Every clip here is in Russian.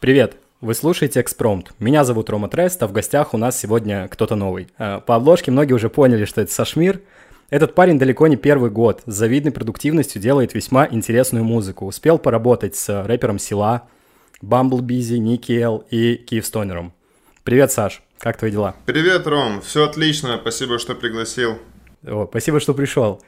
Привет! Вы слушаете «Экспромт». Меня зовут Рома Трест, а в гостях у нас сегодня кто-то новый. А, по обложке многие уже поняли, что это Сашмир. Этот парень далеко не первый год. С завидной продуктивностью делает весьма интересную музыку. Успел поработать с рэпером Сила, Бамблбизи, Никел и Киевстонером. Привет, Саш. Как твои дела? Привет, Ром. Все отлично. Спасибо, что пригласил. О, спасибо, что пришел.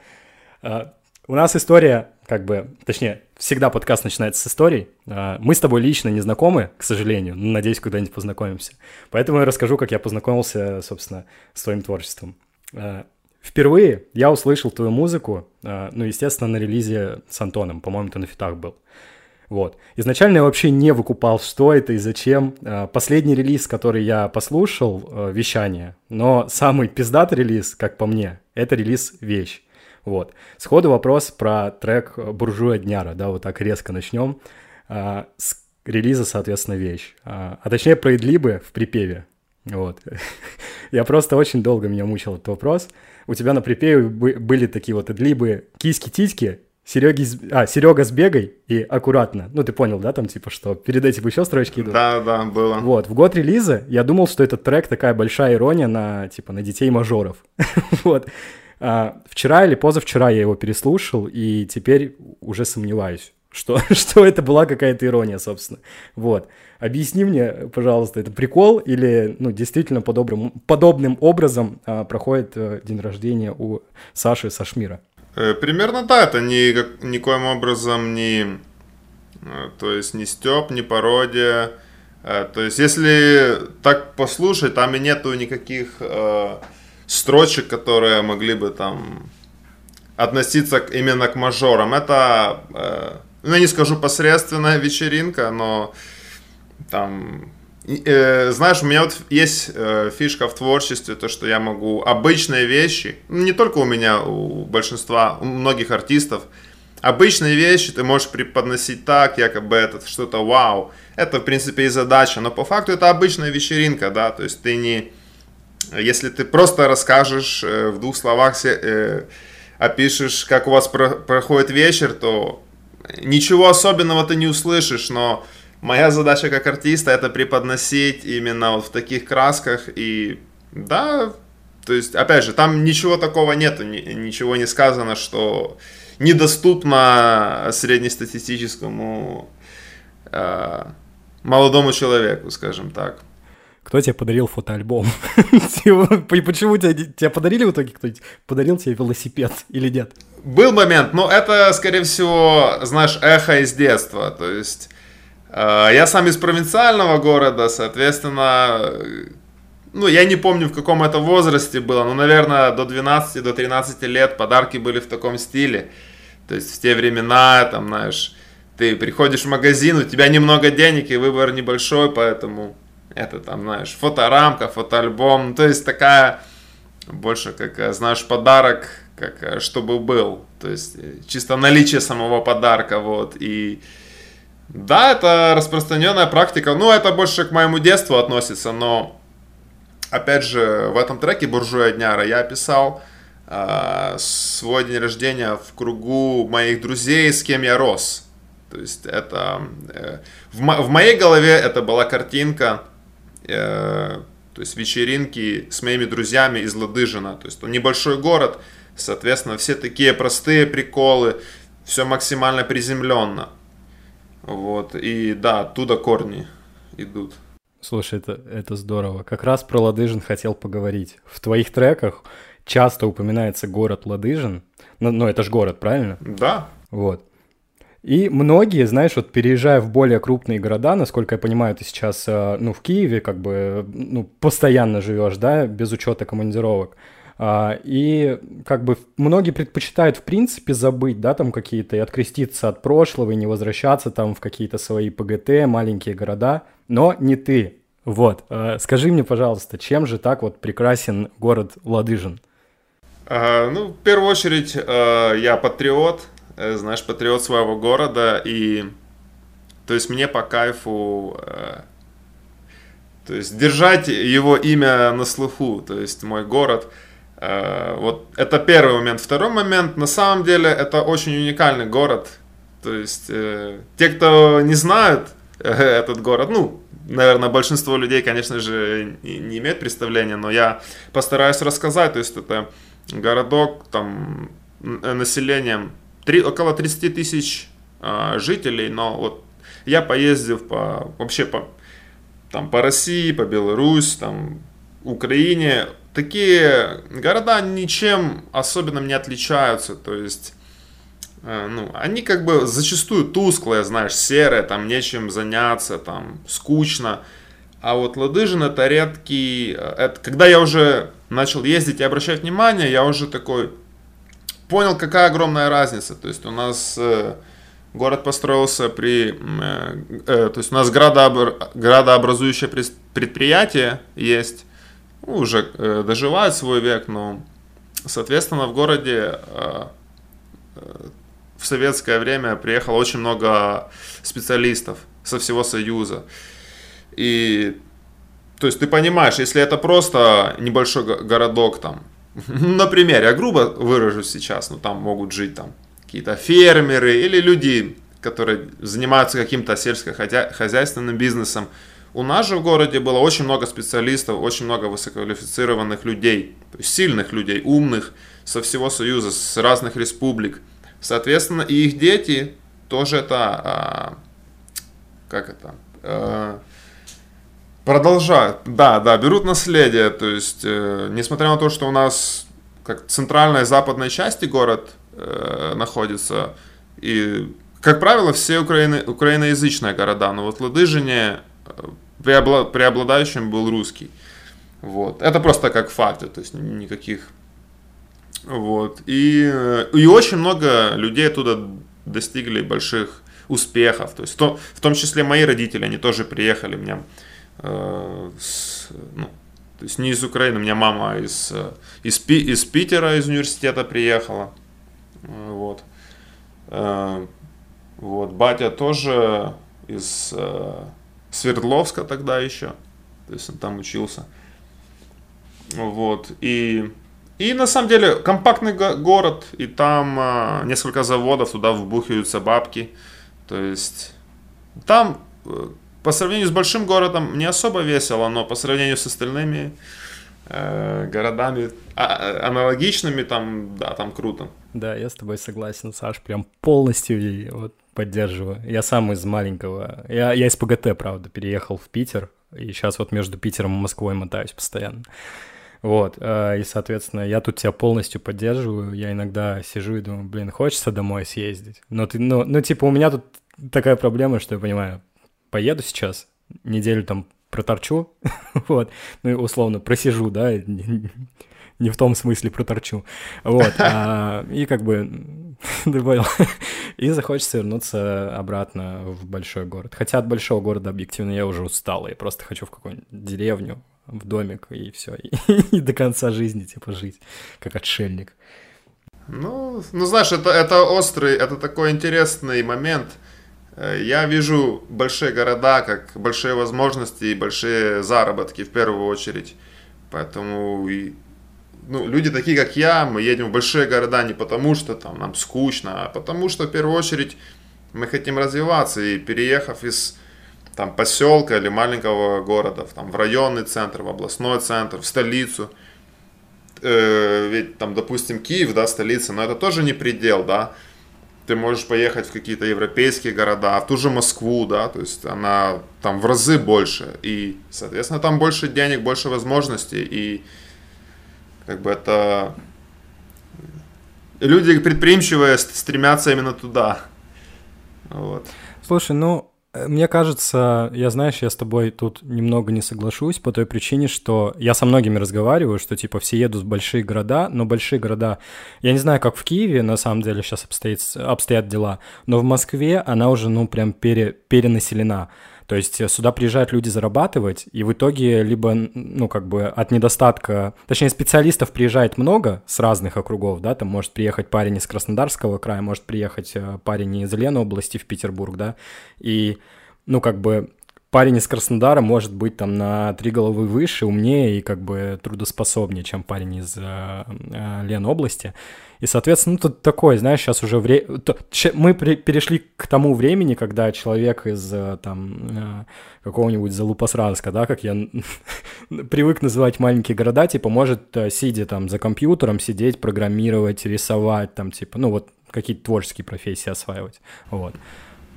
А, у нас история, как бы, точнее, всегда подкаст начинается с историй. А, мы с тобой лично не знакомы, к сожалению, но надеюсь, когда-нибудь познакомимся. Поэтому я расскажу, как я познакомился, собственно, с твоим творчеством. А, впервые я услышал твою музыку, ну, естественно, на релизе с Антоном, по-моему, ты на фитах был. Вот. Изначально я вообще не выкупал, что это и зачем. Последний релиз, который я послушал, вещание, но самый пиздатый релиз, как по мне, это релиз «Вещь». Вот. Сходу вопрос про трек «Буржуя Дняра», да, вот так резко начнем. А, с релиза, соответственно, вещь. А, а точнее, про Идлибы в припеве. Вот. Я просто очень долго меня мучил этот вопрос. У тебя на припеве были такие вот Идлибы киски-титьки, Сереги, а, Серега с бегой и аккуратно. Ну, ты понял, да, там, типа, что перед этим еще строчки идут? Да, да, было. Вот, в год релиза я думал, что этот трек такая большая ирония на, типа, на детей-мажоров. вот. А, вчера или позавчера я его переслушал, и теперь уже сомневаюсь, что, что это была какая-то ирония, собственно. Вот. Объясни мне, пожалуйста, это прикол или ну, действительно подобным, подобным образом а, проходит а, день рождения у Саши Сашмира? Э, примерно да, это ни, никоим образом не, э, то есть не степ, не пародия. То есть если так послушать, там и нету никаких строчек, которые могли бы там относиться именно к мажорам. Это, э, ну, я не скажу посредственная вечеринка, но там, э, знаешь, у меня вот есть э, фишка в творчестве, то, что я могу обычные вещи, ну, не только у меня, у большинства, у многих артистов, обычные вещи ты можешь преподносить так, якобы это что-то вау. Это, в принципе, и задача, но по факту это обычная вечеринка, да, то есть ты не если ты просто расскажешь э, в двух словах, э, опишешь, как у вас проходит вечер, то ничего особенного ты не услышишь, но моя задача как артиста это преподносить именно вот в таких красках. И да, то есть, опять же, там ничего такого нету, ничего не сказано, что недоступно среднестатистическому э, молодому человеку, скажем так кто тебе подарил фотоальбом? Типа, почему тебе, подарили в итоге кто-нибудь? Подарил тебе велосипед или нет? Был момент, но это, скорее всего, знаешь, эхо из детства. То есть э, я сам из провинциального города, соответственно, ну, я не помню, в каком это возрасте было, но, наверное, до 12, до 13 лет подарки были в таком стиле. То есть в те времена, там, знаешь, ты приходишь в магазин, у тебя немного денег и выбор небольшой, поэтому это там, знаешь, фоторамка, фотоальбом. То есть такая больше как, э, знаешь, подарок, как э, чтобы был. То есть э, чисто наличие самого подарка, вот. И да, это распространенная практика. Ну, это больше к моему детству относится, но опять же, в этом треке «Буржуя Дняра» я описал э, свой день рождения в кругу моих друзей, с кем я рос. То есть это... Э, в, в моей голове это была картинка Э, то есть вечеринки с моими друзьями из Ладыжина. То есть небольшой город, соответственно, все такие простые приколы, все максимально приземленно. Вот, и да, оттуда корни идут. Слушай, это, это здорово. Как раз про Ладыжин хотел поговорить. В твоих треках часто упоминается город Ладыжин. Ну, ну это же город, правильно? Да. Вот. И многие, знаешь, вот переезжая в более крупные города, насколько я понимаю, ты сейчас, э, ну, в Киеве как бы, ну, постоянно живешь, да, без учета командировок. А, и как бы многие предпочитают, в принципе, забыть, да, там какие-то, и откреститься от прошлого, и не возвращаться там в какие-то свои ПГТ, маленькие города, но не ты. Вот, э, скажи мне, пожалуйста, чем же так вот прекрасен город Ладыжин? А, ну, в первую очередь, э, я патриот, знаешь, патриот своего города, и то есть мне по кайфу э, то есть держать его имя на слуху, то есть мой город. Э, вот это первый момент. Второй момент, на самом деле, это очень уникальный город. То есть э, те, кто не знают э, этот город, ну, наверное, большинство людей, конечно же, не, имеют представления, но я постараюсь рассказать. То есть это городок там населением 3, около 30 тысяч э, жителей, но вот я поездив по вообще по там по России, по Беларусь, там Украине, такие города ничем особенным не отличаются, то есть э, ну, они как бы зачастую тусклые, знаешь, серые, там нечем заняться, там скучно. А вот Ладыжин это редкий, э, это, когда я уже начал ездить и обращать внимание, я уже такой понял, какая огромная разница. То есть у нас э, город построился при, э, э, то есть у нас градообр, градообразующее предприятие есть, ну, уже доживает свой век, но, соответственно, в городе в советское время приехало очень много специалистов со всего Союза. И то есть ты понимаешь, если это просто небольшой городок там, Например, я грубо выражусь сейчас, но там могут жить там какие-то фермеры или люди, которые занимаются каким-то сельскохозяйственным бизнесом. У нас же в городе было очень много специалистов, очень много высококвалифицированных людей, сильных людей, умных, со всего Союза, с разных республик. Соответственно, и их дети тоже это, а, как это, а, Продолжают, да, да, берут наследие, то есть, э, несмотря на то, что у нас как центральная и западная части город э, находится, и, как правило, все украины, украиноязычные города, но вот Ладыжине э, преобла, преобладающим был русский. Вот. Это просто как факты, то есть никаких... Вот. И, э, и очень много людей оттуда достигли больших успехов. То есть в том, в том числе мои родители, они тоже приехали, меня Э, с, ну, то есть не из Украины, у меня мама из, э, из, из Питера, из университета приехала. Э, вот. Вот, батя тоже из Свердловска тогда еще. То есть он там учился. Вот. И, и на самом деле компактный город, и там несколько заводов, туда вбухиваются бабки. То есть там по сравнению с большим городом не особо весело, но по сравнению с остальными э, городами а, а аналогичными, там, да, там круто. Да, я с тобой согласен, Саш, прям полностью вот, поддерживаю. Я сам из маленького, я, я из ПГТ, правда, переехал в Питер, и сейчас вот между Питером и Москвой мотаюсь постоянно. Вот, э, и, соответственно, я тут тебя полностью поддерживаю. Я иногда сижу и думаю, блин, хочется домой съездить. Но ты, ну, ну, типа, у меня тут такая проблема, что я понимаю, поеду сейчас, неделю там проторчу, вот, ну и условно просижу, да, не в том смысле проторчу, вот, а, и как бы, и захочется вернуться обратно в большой город. Хотя от большого города объективно я уже устал, я просто хочу в какую-нибудь деревню, в домик, и все, и, и до конца жизни, типа, жить, как отшельник. Ну, ну знаешь, это, это острый, это такой интересный момент – я вижу большие города как большие возможности и большие заработки в первую очередь. Поэтому и, ну, люди такие, как я, мы едем в большие города не потому, что там нам скучно, а потому что в первую очередь мы хотим развиваться. И переехав из там, поселка или маленького города там, в районный центр, в областной центр, в столицу, э, ведь там, допустим, Киев, да, столица, но это тоже не предел, да, ты можешь поехать в какие-то европейские города, в ту же Москву, да, то есть она там в разы больше, и, соответственно, там больше денег, больше возможностей, и как бы это... Люди предприимчивые стремятся именно туда. Вот. Слушай, ну, мне кажется, я, знаешь, я с тобой тут немного не соглашусь по той причине, что я со многими разговариваю, что, типа, все едут в большие города, но большие города... Я не знаю, как в Киеве, на самом деле, сейчас обстоит, обстоят дела, но в Москве она уже, ну, прям пере, перенаселена. То есть э, сюда приезжают люди зарабатывать, и в итоге либо, ну, как бы от недостатка... Точнее, специалистов приезжает много с разных округов, да, там может приехать парень из Краснодарского края, может приехать э, парень из Ленобласти в Петербург, да, и, ну, как бы парень из Краснодара может быть там на три головы выше, умнее и как бы трудоспособнее, чем парень из э, э, Ленобласти. И, соответственно, ну, тут такое, знаешь, сейчас уже вре... мы при... перешли к тому времени, когда человек из э, там э, какого-нибудь Залупасранска, да, как я привык называть маленькие города, типа, может, э, сидя там за компьютером, сидеть, программировать, рисовать, там, типа, ну, вот какие-то творческие профессии осваивать, вот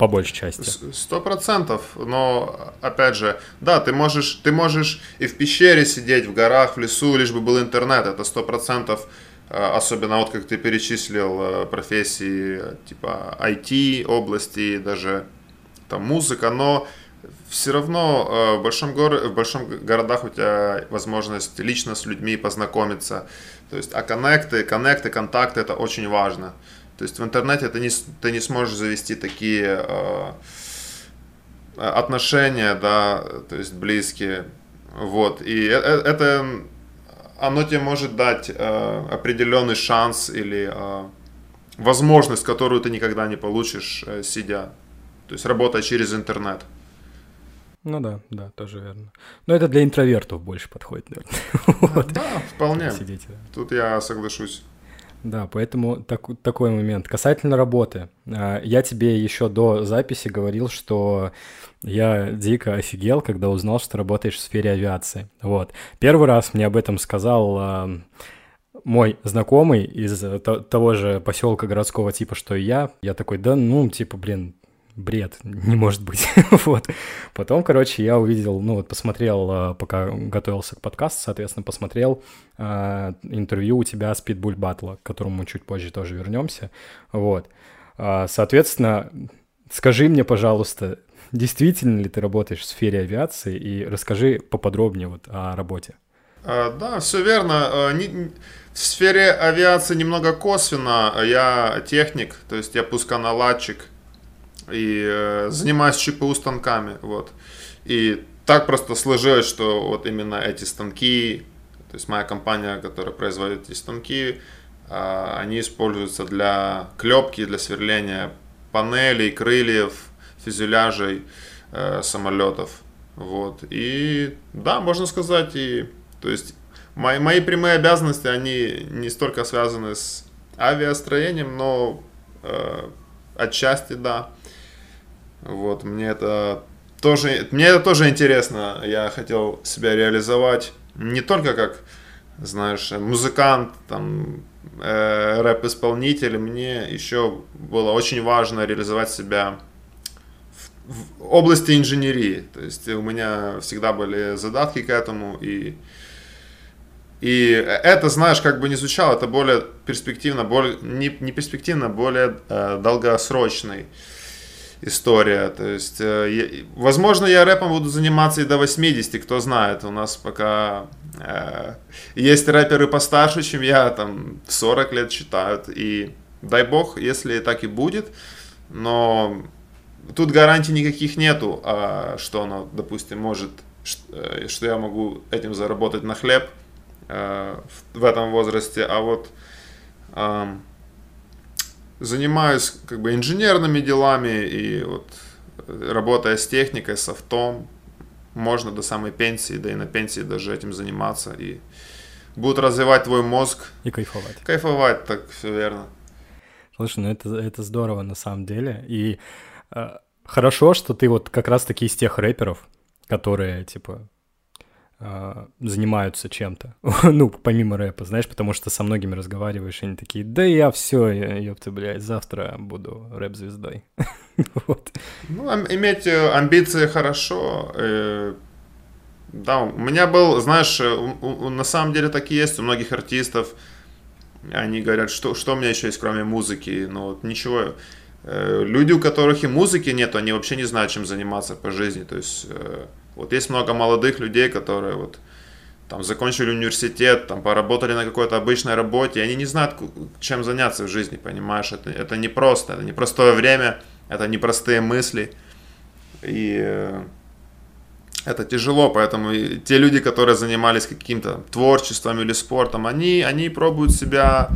по большей части. Сто процентов, но опять же, да, ты можешь, ты можешь и в пещере сидеть, в горах, в лесу, лишь бы был интернет, это сто процентов Э, особенно вот как ты перечислил э, профессии типа IT области, даже там музыка, но все равно э, в большом, городе, в большом городах у тебя возможность лично с людьми познакомиться. То есть, а коннекты, коннекты, контакты это очень важно. То есть в интернете ты не, ты не сможешь завести такие э, отношения, да, то есть близкие. Вот. И это оно тебе может дать э, определенный шанс или э, возможность, которую ты никогда не получишь, э, сидя. То есть работая через интернет. Ну да, да, тоже верно. Но это для интровертов больше подходит, наверное. вот. Да, вполне. Сидите. Тут я соглашусь. Да, поэтому так, такой момент. Касательно работы. Э, я тебе еще до записи говорил, что я дико офигел, когда узнал, что работаешь в сфере авиации. Вот. Первый раз мне об этом сказал э, мой знакомый из того же поселка городского типа, что и я. Я такой, да ну, типа, блин, бред, не может быть. вот. Потом, короче, я увидел, ну вот посмотрел, а, пока готовился к подкасту, соответственно, посмотрел э, интервью у тебя с Питбуль Батла, к которому мы чуть позже тоже вернемся. Вот. Э, соответственно, скажи мне, пожалуйста, действительно ли ты работаешь в сфере авиации, и расскажи поподробнее вот о работе. А, да, все верно. В сфере авиации немного косвенно. Я техник, то есть я пусконаладчик и э, занимаюсь ЧПУ станками. Вот. И так просто сложилось, что вот именно эти станки, то есть моя компания, которая производит эти станки, а, они используются для клепки, для сверления панелей, крыльев, фюзеляжей э, самолетов. Вот. И да, можно сказать, и то есть мои, мои прямые обязанности, они не столько связаны с авиастроением, но э, отчасти да. Вот, мне это тоже, мне это тоже интересно. Я хотел себя реализовать не только как, знаешь, музыкант, там, э, рэп-исполнитель. Мне еще было очень важно реализовать себя в области инженерии. То есть у меня всегда были задатки к этому, и, и это, знаешь, как бы не звучало, это более перспективно, более, не, не перспективно, более э, долгосрочный история. То есть, э, возможно, я рэпом буду заниматься и до 80, кто знает. У нас пока э, есть рэперы постарше, чем я, там 40 лет считают. И дай бог, если так и будет. Но тут гарантий никаких нету, а, что оно, допустим, может, э, что я могу этим заработать на хлеб э, в этом возрасте, а вот занимаюсь как бы инженерными делами и вот работая с техникой, с автом, можно до самой пенсии, да и на пенсии даже этим заниматься и будут развивать твой мозг. И кайфовать. Кайфовать, так все верно. Слушай, ну это, это здорово на самом деле. И Э, хорошо, что ты вот как раз-таки из тех рэперов, которые, типа, э, занимаются чем-то, ну, помимо рэпа, знаешь, потому что со многими разговариваешь, и они такие, да я все, ёпта, блядь, завтра буду рэп-звездой. вот. Ну, иметь э, амбиции хорошо, да, у меня был, знаешь, на самом деле так и есть у многих артистов, они говорят, что, что у меня еще есть, кроме музыки, ну, вот ничего, Э, люди, у которых и музыки нет, они вообще не знают, чем заниматься по жизни. То есть э, вот есть много молодых людей, которые вот там закончили университет, там поработали на какой-то обычной работе, и они не знают, чем заняться в жизни, понимаешь? Это, это непросто, это непростое время, это непростые мысли. И э, это тяжело, поэтому те люди, которые занимались каким-то творчеством или спортом, они, они пробуют себя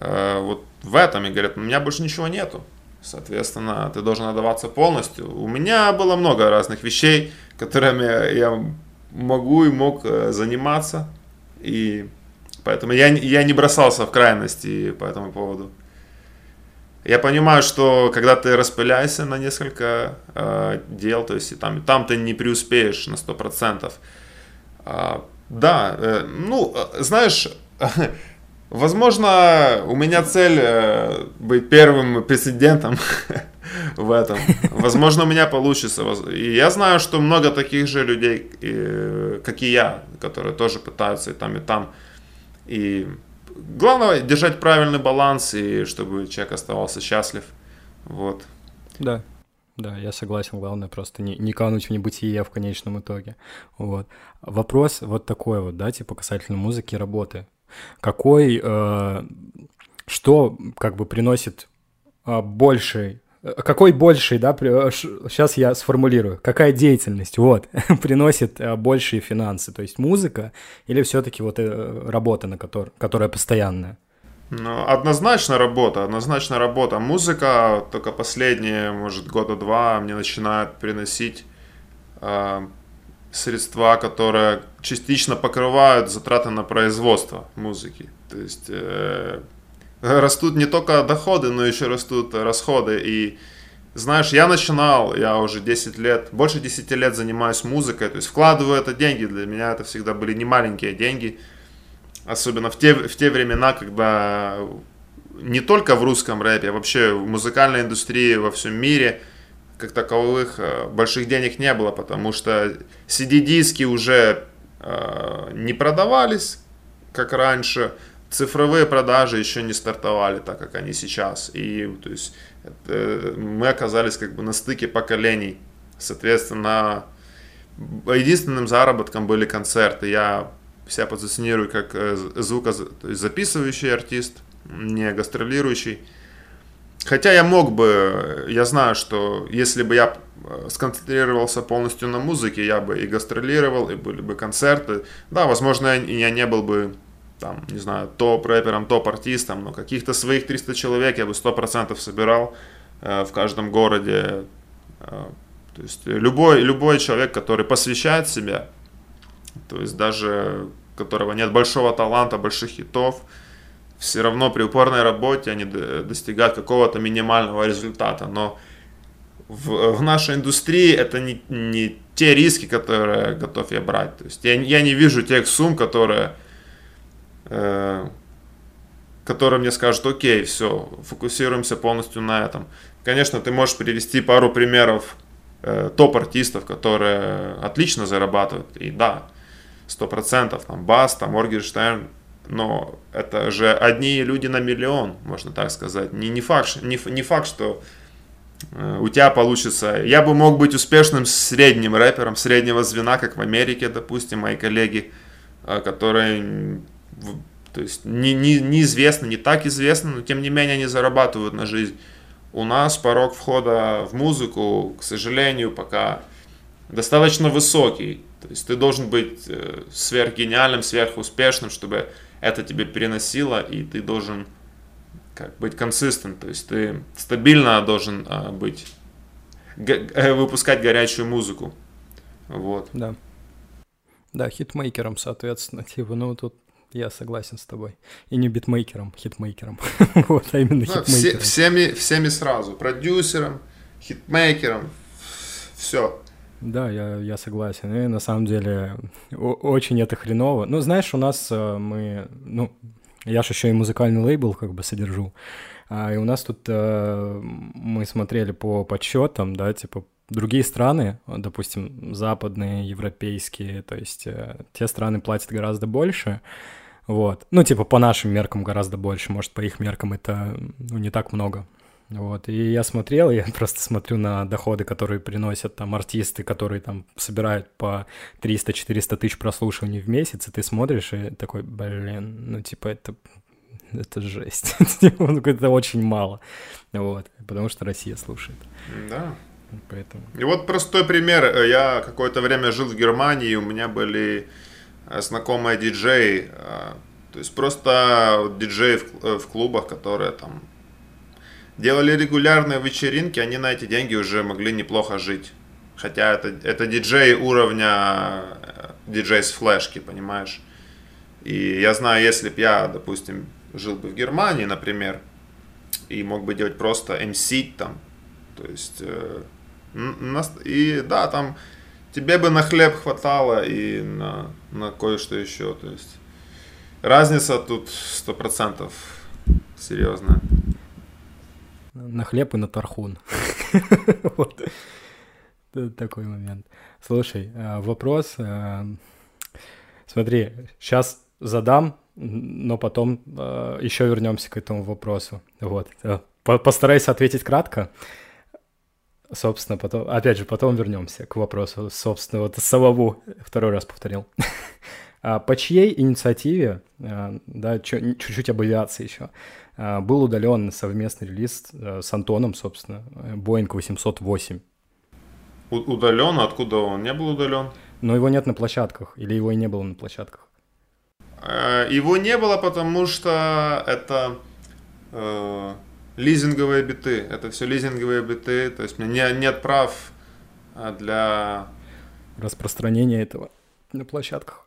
э, вот в этом и говорят, у меня больше ничего нету. Соответственно, ты должен отдаваться полностью. У меня было много разных вещей, которыми я могу и мог э, заниматься. И поэтому я, я не бросался в крайности по этому поводу. Я понимаю, что когда ты распыляешься на несколько э, дел, то есть и там, и там ты не преуспеешь на 100%. Э, да, э, ну, э, знаешь, возможно, у меня цель э, быть первым президентом в этом. Возможно, у меня получится. И я знаю, что много таких же людей, как и я, которые тоже пытаются и там, и там. И главное держать правильный баланс, и чтобы человек оставался счастлив. Вот. Да. Да, я согласен, главное просто не, не кануть в небытие в конечном итоге. Вот. Вопрос вот такой вот, да, типа касательно музыки и работы. Какой, э, что как бы приносит э, больший какой больший, да, сейчас я сформулирую, какая деятельность, вот, приносит э, большие финансы, то есть музыка или все-таки вот э, работа, на которой, которая постоянная? Ну, однозначно работа, однозначно работа. Музыка только последние, может, года два мне начинает приносить э, средства, которые частично покрывают затраты на производство музыки. То есть э, растут не только доходы, но еще растут расходы. И знаешь, я начинал, я уже 10 лет, больше 10 лет занимаюсь музыкой, то есть вкладываю это деньги, для меня это всегда были не маленькие деньги, особенно в те, в те времена, когда не только в русском рэпе, а вообще в музыкальной индустрии во всем мире как таковых э, больших денег не было, потому что CD-диски уже э, не продавались, как раньше, цифровые продажи еще не стартовали так, как они сейчас. И то есть, это, мы оказались как бы на стыке поколений. Соответственно, единственным заработком были концерты. Я себя позиционирую как э, звукозаписывающий артист, не гастролирующий. Хотя я мог бы, я знаю, что если бы я э, сконцентрировался полностью на музыке, я бы и гастролировал, и были бы концерты. Да, возможно, я не был бы там, не знаю, топ-рэпером, топ-артистом, но каких-то своих 300 человек я бы 100% собирал э, в каждом городе. Э, то есть любой, любой человек, который посвящает себя, то есть даже которого нет большого таланта, больших хитов, все равно при упорной работе они достигают какого-то минимального результата. Но в, в нашей индустрии это не, не те риски, которые готов я брать. То есть я, я не вижу тех сумм, которые Э, который мне скажет, окей, все, фокусируемся полностью на этом. Конечно, ты можешь привести пару примеров э, топ-артистов, которые отлично зарабатывают, и да, сто процентов, там, Бас, там, Моргенштерн, но это же одни люди на миллион, можно так сказать. Не, не, факт, не, не факт, что э, у тебя получится. Я бы мог быть успешным средним рэпером, среднего звена, как в Америке, допустим, мои коллеги, э, которые то есть не, не, неизвестно, не так известно, но тем не менее они зарабатывают на жизнь. У нас порог входа в музыку, к сожалению, пока достаточно высокий. То есть ты должен быть э, сверхгениальным, сверхуспешным, чтобы это тебе переносило, и ты должен как быть консистент, то есть ты стабильно должен а, быть, г- э, выпускать горячую музыку. Вот. Да. Да, хитмейкером, соответственно, типа, ну тут я согласен с тобой. И не битмейкером, хитмейкером. вот, а именно ну, хитмейкером. Все, всеми, всеми сразу. Продюсером, хитмейкером, все. Да, я, я согласен. И на самом деле очень это хреново. Ну, знаешь, у нас э, мы, ну, я же еще и музыкальный лейбл как бы содержу. А, и у нас тут э, мы смотрели по подсчетам, да, типа другие страны, допустим, западные, европейские, то есть э, те страны платят гораздо больше, вот. Ну, типа, по нашим меркам гораздо больше, может, по их меркам это ну, не так много. Вот, и я смотрел, я просто смотрю на доходы, которые приносят там артисты, которые там собирают по 300-400 тысяч прослушиваний в месяц, и ты смотришь и такой, блин, ну, типа, это, это жесть. Типа, ну, это очень мало. Вот, потому что Россия слушает. Да. Поэтому. И вот простой пример. Я какое-то время жил в Германии, у меня были Э, знакомые диджеи, э, то есть просто диджеи в, э, в клубах, которые там делали регулярные вечеринки, они на эти деньги уже могли неплохо жить. Хотя это, это диджей уровня э, диджей с флешки, понимаешь? И я знаю, если бы я, допустим, жил бы в Германии, например, и мог бы делать просто MC там, то есть, э, и да, там тебе бы на хлеб хватало и на, на кое-что еще, то есть, разница тут сто процентов серьезная. На хлеб и на тархун. Вот. Такой момент. Слушай, э, вопрос. Э, смотри, сейчас задам, но потом э, еще вернемся к этому вопросу. Вот. Постараюсь ответить кратко. Собственно, потом, опять же, потом вернемся к вопросу, собственно, вот самому второй раз повторил. А по чьей инициативе, да, чуть-чуть об авиации еще, был удален совместный релиз с Антоном, собственно, Boeing 808? Удален? Откуда он не был удален? Но его нет на площадках, или его и не было на площадках? Э, его не было, потому что это э, лизинговые биты. Это все лизинговые биты. То есть у меня не, нет прав э, для... Распространения этого на площадках.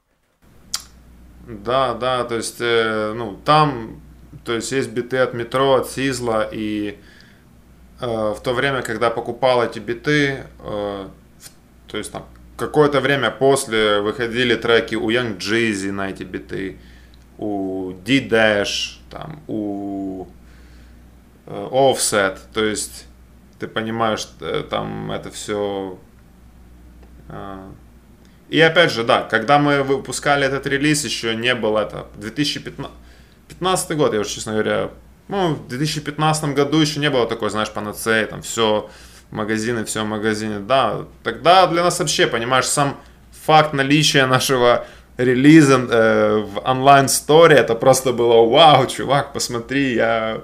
Да, да, то есть, э, ну, там, то есть есть биты от метро, от Сизла, и Э, в то время, когда покупал эти биты, э, то есть там какое-то время после выходили треки у Young Jeezy на эти биты, у D-Dash, там, у э, Offset, то есть ты понимаешь, там это все... И опять же, да, когда мы выпускали этот релиз, еще не было это 2015 год, я уже, честно говоря, ну, в 2015 году еще не было такой, знаешь, панацеи, там все магазины, все в магазине. Да, тогда для нас вообще, понимаешь, сам факт наличия нашего релиза э, в онлайн-сторе, это просто было вау, чувак, посмотри, я,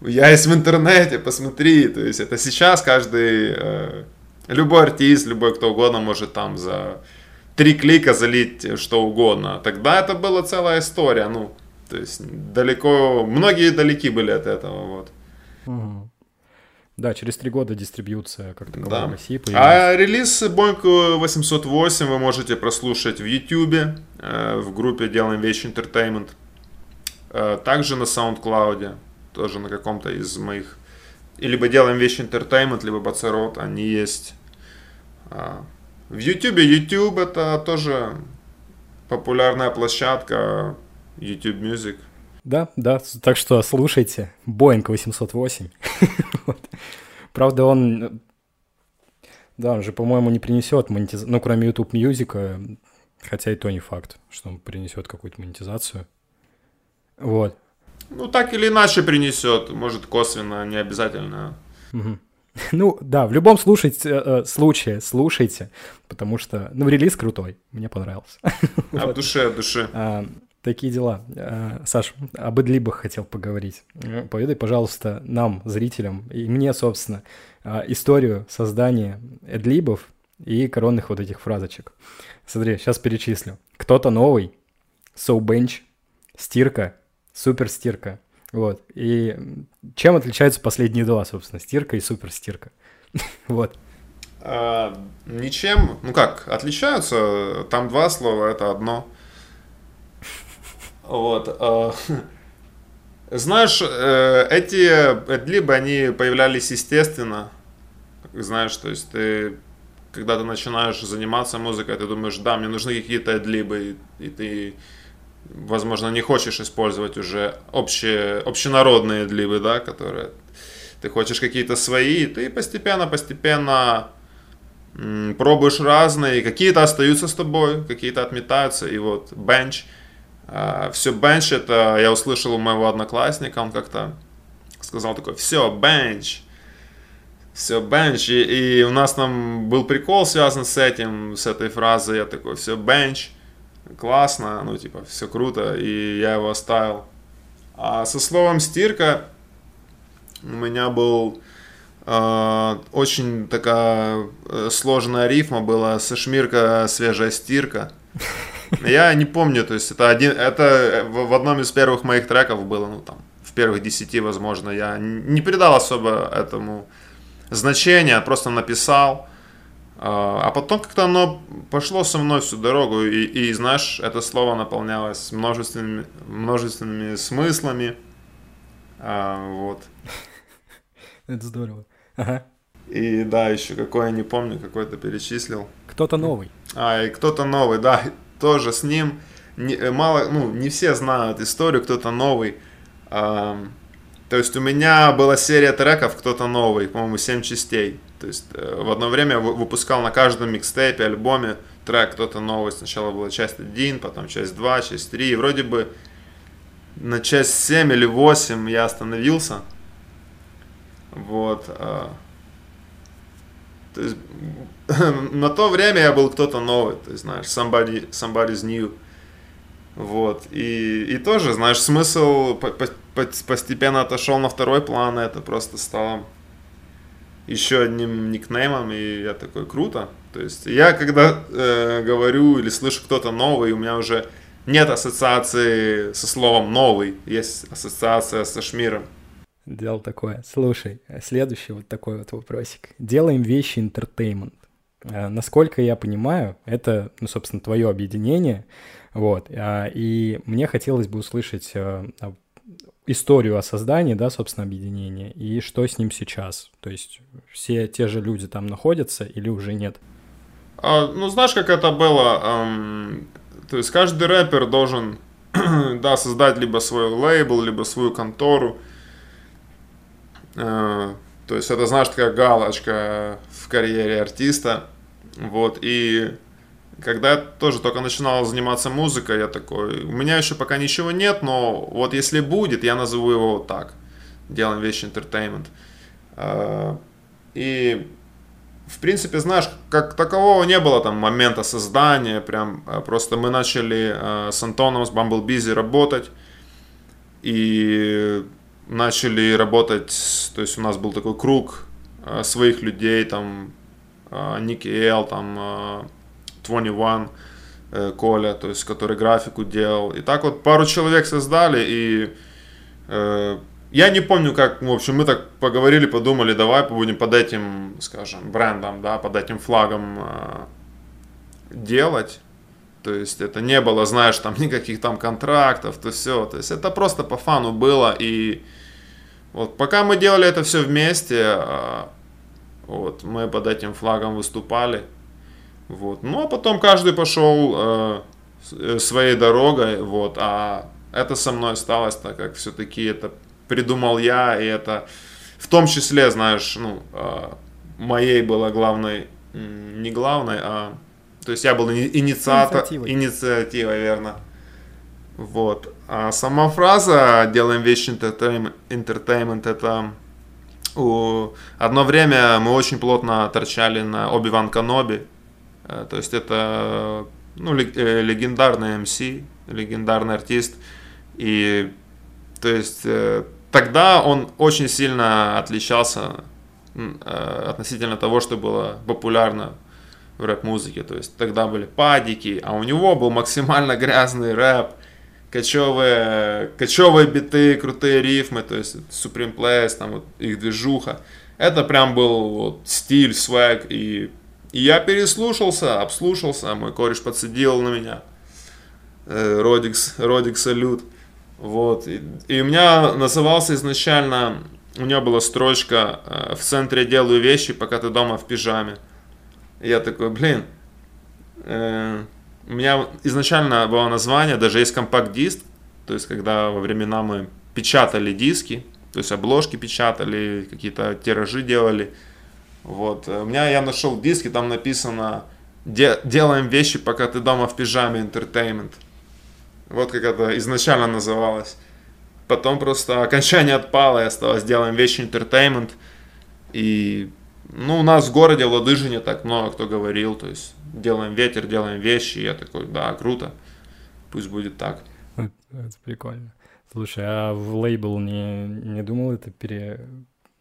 я есть в интернете, посмотри. То есть это сейчас каждый, э, любой артист, любой кто угодно может там за три клика залить что угодно. Тогда это была целая история, ну, то есть далеко, многие далеки были от этого, вот. Угу. Да, через три года дистрибьюция как таковая да. в России появилась. А релиз Boeing 808 вы можете прослушать в YouTube, э, в группе «Делаем вещи Entertainment», э, также на SoundCloud, тоже на каком-то из моих... Либо «Делаем вещи Entertainment», либо «Бацерот», они есть. В YouTube, YouTube это тоже популярная площадка, YouTube Music. Да, да, так что слушайте. Boeing 808. Правда, он... Да, он же, по-моему, не принесет монетизацию, ну, кроме YouTube Music, хотя и то не факт, что он принесет какую-то монетизацию. Вот. Ну, так или иначе принесет, может, косвенно, не обязательно. Ну, да, в любом случае, э, э, случае слушайте, потому что, ну, релиз крутой, мне понравился. А в душе, в душе. А, Такие дела. Э, Саш, об эдлибах хотел поговорить. Э, поведай, пожалуйста, нам, зрителям, и мне, собственно, историю создания эдлибов и коронных вот этих фразочек. Смотри, сейчас перечислю. Кто-то новый, соу-бенч, стирка, супер стирка. Вот. И чем отличаются последние два, собственно, стирка и супер стирка? Вот. А, ничем, ну как, отличаются. Там два слова, это одно. Вот. Э, знаешь, э, эти либо они появлялись естественно. Знаешь, то есть ты, когда ты начинаешь заниматься музыкой, ты думаешь, да, мне нужны какие-то эдлибы, и ты, возможно, не хочешь использовать уже общие, общенародные эдлибы, да, которые ты хочешь какие-то свои, ты постепенно, постепенно пробуешь разные, какие-то остаются с тобой, какие-то отметаются, и вот бенч – а, все, бенч это я услышал у моего одноклассника, он как-то сказал такой, все, бенч, все, бенч. И, и у нас там был прикол связан с этим, с этой фразой. Я такой, все, бенч, классно, ну, типа, все круто. И я его оставил. А со словом стирка у меня был э, очень такая э, сложная рифма была. Сашмирка, свежая стирка. Я не помню, то есть это один, это в одном из первых моих треков было, ну там, в первых десяти, возможно, я не придал особо этому значения, просто написал, А, а потом как-то оно пошло со мной всю дорогу, и, и знаешь, это слово наполнялось множественными, множественными смыслами. А, вот. Это здорово. Ага. И да, еще какой я не помню, какой-то перечислил. Кто-то новый. А, и кто-то новый, да, тоже с ним. Не, мало, ну, не все знают историю, кто-то новый. А, то есть у меня была серия треков «Кто-то новый», по-моему, 7 частей. То есть э, в одно время выпускал на каждом микстейпе, альбоме трек «Кто-то новый». Сначала была часть 1, потом часть 2, часть 3. И вроде бы на часть 7 или 8 я остановился. Вот. Э, то есть на то время я был кто-то новый, то есть, знаешь, somebody, somebody's new. Вот. И, и тоже, знаешь, смысл по, по, постепенно отошел на второй план, и это просто стало еще одним никнеймом, и я такой, круто. То есть я когда э, говорю или слышу кто-то новый, у меня уже нет ассоциации со словом новый, есть ассоциация со Шмиром. Делал такое. Слушай, следующий вот такой вот вопросик. Делаем вещи entertainment. Э, насколько я понимаю, это, ну, собственно, твое объединение, вот, а, и мне хотелось бы услышать э, историю о создании, да, собственно, объединения, и что с ним сейчас. То есть все те же люди там находятся или уже нет? А, ну, знаешь, как это было? Эм, то есть каждый рэпер должен, да, создать либо свой лейбл, либо свою контору. Э, то есть это, знаешь, такая галочка в карьере артиста. Вот, и когда я тоже только начинал заниматься музыкой, я такой, у меня еще пока ничего нет, но вот если будет, я назову его вот так. Делаем вещи entertainment. Э, и в принципе, знаешь, как такового не было там момента создания, прям э, просто мы начали э, с Антоном, с Bumblebee работать, и начали работать, то есть у нас был такой круг своих людей, там, Ники Эл, там, 21, э, Коля, то есть, который графику делал. И так вот пару человек создали, и э, я не помню, как, в общем, мы так поговорили, подумали, давай будем под этим, скажем, брендом, да, под этим флагом э, делать. То есть это не было, знаешь, там никаких там контрактов, то все. То есть это просто по фану было. И вот пока мы делали это все вместе, э, вот мы под этим флагом выступали. Вот. Ну а потом каждый пошел э, э, своей дорогой, вот. А это со мной осталось, так как все-таки это придумал я, и это в том числе, знаешь, ну, э, моей была главной, не главной, а то есть я был инициатор, инициативой, инициатива, верно. Вот. А сама фраза «делаем вещи entertainment», entertainment это у... одно время мы очень плотно торчали на Оби-Ван Каноби. Э, то есть это ну, э, легендарный МС, легендарный артист. И то есть э, тогда он очень сильно отличался относительно того, что было популярно в рэп-музыке. То есть тогда были падики, а у него был максимально грязный рэп, кочевые, кочевые биты, крутые рифмы, то есть Supreme Players, там вот их движуха. Это прям был вот стиль, свэг, и, и я переслушался, обслушался, мой кореш подсадил на меня. Родикс, Родикс салют. Вот. И, и у меня назывался изначально, у меня была строчка э, «В центре делаю вещи, пока ты дома в пижаме». И я такой, блин, э, у меня изначально было название, даже есть компакт-диск, то есть когда во времена мы печатали диски, то есть обложки печатали, какие-то тиражи делали. Вот. У меня я нашел диск, и там написано «Делаем вещи, пока ты дома в пижаме, entertainment». Вот как это изначально называлось. Потом просто окончание отпало, и осталось делаем вещи entertainment. И ну, у нас в городе в Ладыжине так много кто говорил, то есть делаем ветер, делаем вещи, и я такой, да, круто, пусть будет так. Это, прикольно. Слушай, а в лейбл не, не думал это пере,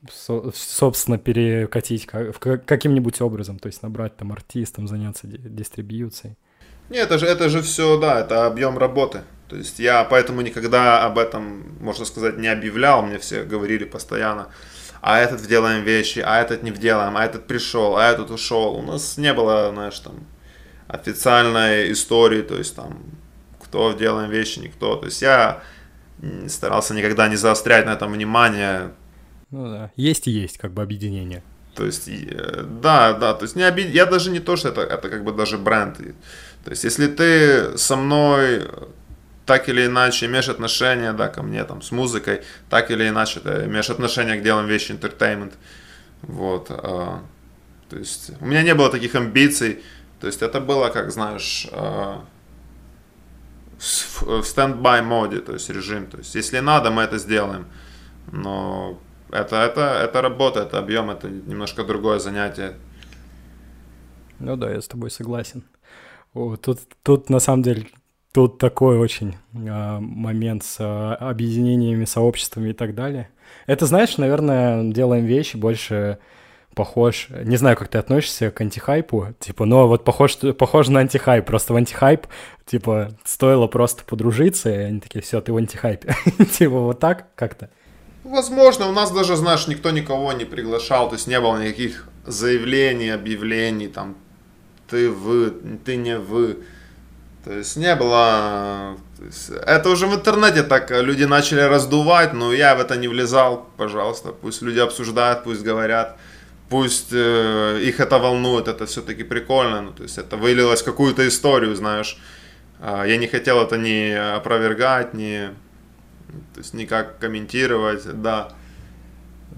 собственно, перекатить как, каким-нибудь образом, то есть набрать там артистам, заняться дистрибьюцией? Нет, это же, это же все, да, это объем работы. То есть я поэтому никогда об этом, можно сказать, не объявлял, мне все говорили постоянно. а этот вделаем вещи, а этот не вделаем, а этот пришел, а этот ушел. У нас не было, знаешь, там, официальной истории, то есть там, кто вделаем вещи, никто. То есть я старался никогда не заострять на этом внимание. Ну да, есть и есть, как бы объединение. То есть, э, да, да, то есть не обид... я даже не то, что это, это как бы даже бренд. То есть, если ты со мной так или иначе имеешь отношение, да, ко мне там с музыкой, так или иначе ты имеешь отношение к делам вещи entertainment, вот, а, то есть у меня не было таких амбиций, то есть это было, как знаешь, а, в стендбай моде, то есть режим, то есть если надо, мы это сделаем, но это, это, это работа, это объем, это немножко другое занятие. Ну да, я с тобой согласен. О, тут, тут на самом деле тут такой очень э, момент с э, объединениями, сообществами и так далее. Это, знаешь, наверное, делаем вещи больше похож, не знаю, как ты относишься к антихайпу, типа, но вот похож, похож на антихайп, просто в антихайп, типа, стоило просто подружиться, и они такие, все, ты в антихайпе. типа, вот так как-то. Возможно, у нас даже, знаешь, никто никого не приглашал, то есть не было никаких заявлений, объявлений, там, ты вы, ты не вы. То есть не было... Есть, это уже в интернете так люди начали раздувать, но я в это не влезал, пожалуйста. Пусть люди обсуждают, пусть говорят, пусть э, их это волнует, это все-таки прикольно. Ну, то есть это вылилось в какую-то историю, знаешь. Э, я не хотел это ни опровергать, ни то есть никак комментировать, да.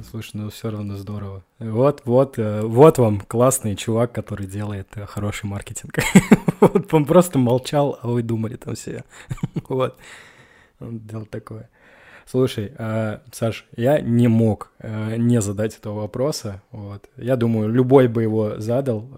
Слушай, ну все равно здорово. Вот, вот, э, вот вам классный чувак, который делает э, хороший маркетинг. вот он просто молчал, а вы думали там все. вот. Он делал такое. Слушай, э, Саш, я не мог не задать этого вопроса. Вот. Я думаю, любой бы его задал.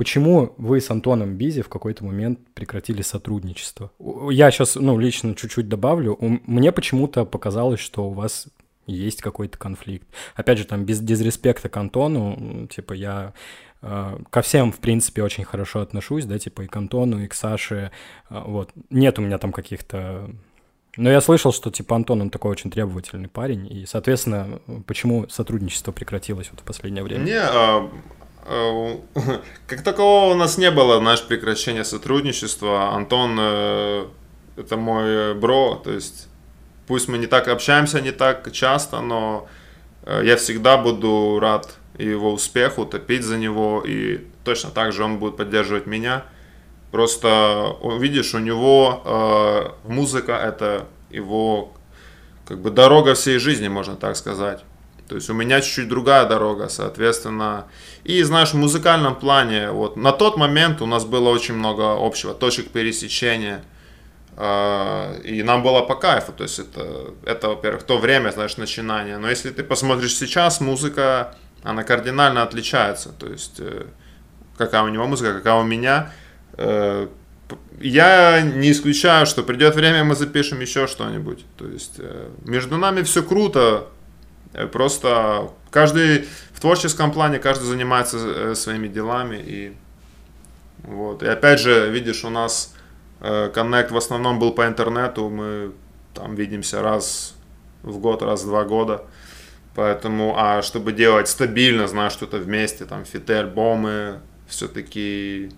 Почему вы с Антоном Бизи в какой-то момент прекратили сотрудничество? Я сейчас, ну, лично чуть-чуть добавлю. Мне почему-то показалось, что у вас есть какой-то конфликт. Опять же, там, без дизреспекта к Антону, типа, я э, ко всем, в принципе, очень хорошо отношусь, да, типа, и к Антону, и к Саше, э, вот. Нет у меня там каких-то... Но я слышал, что, типа, Антон, он такой очень требовательный парень, и, соответственно, почему сотрудничество прекратилось вот в последнее время? Не, а, как такового у нас не было, знаешь, прекращения сотрудничества. Антон э, это мой бро, то есть пусть мы не так общаемся, не так часто, но э, я всегда буду рад его успеху, топить за него, и точно так же он будет поддерживать меня. Просто, видишь, у него э, музыка это его как бы дорога всей жизни, можно так сказать. То есть у меня чуть-чуть другая дорога, соответственно. И, знаешь, в музыкальном плане, вот на тот момент у нас было очень много общего, точек пересечения. А, и нам было по кайфу, то есть это, это во-первых, то время, знаешь, начинания. Но если ты посмотришь сейчас, музыка, она кардинально отличается. То есть э, какая у него музыка, какая у меня. Э, я не исключаю, что придет время, мы запишем еще что-нибудь. То есть э, между нами все круто, просто каждый в творческом плане каждый занимается э, своими делами и вот. И опять же, видишь, у нас э, коннект в основном был по интернету, мы там видимся раз в год, раз в два года. Поэтому, а чтобы делать стабильно, знаешь, что-то вместе, там, фиты, альбомы, все-таки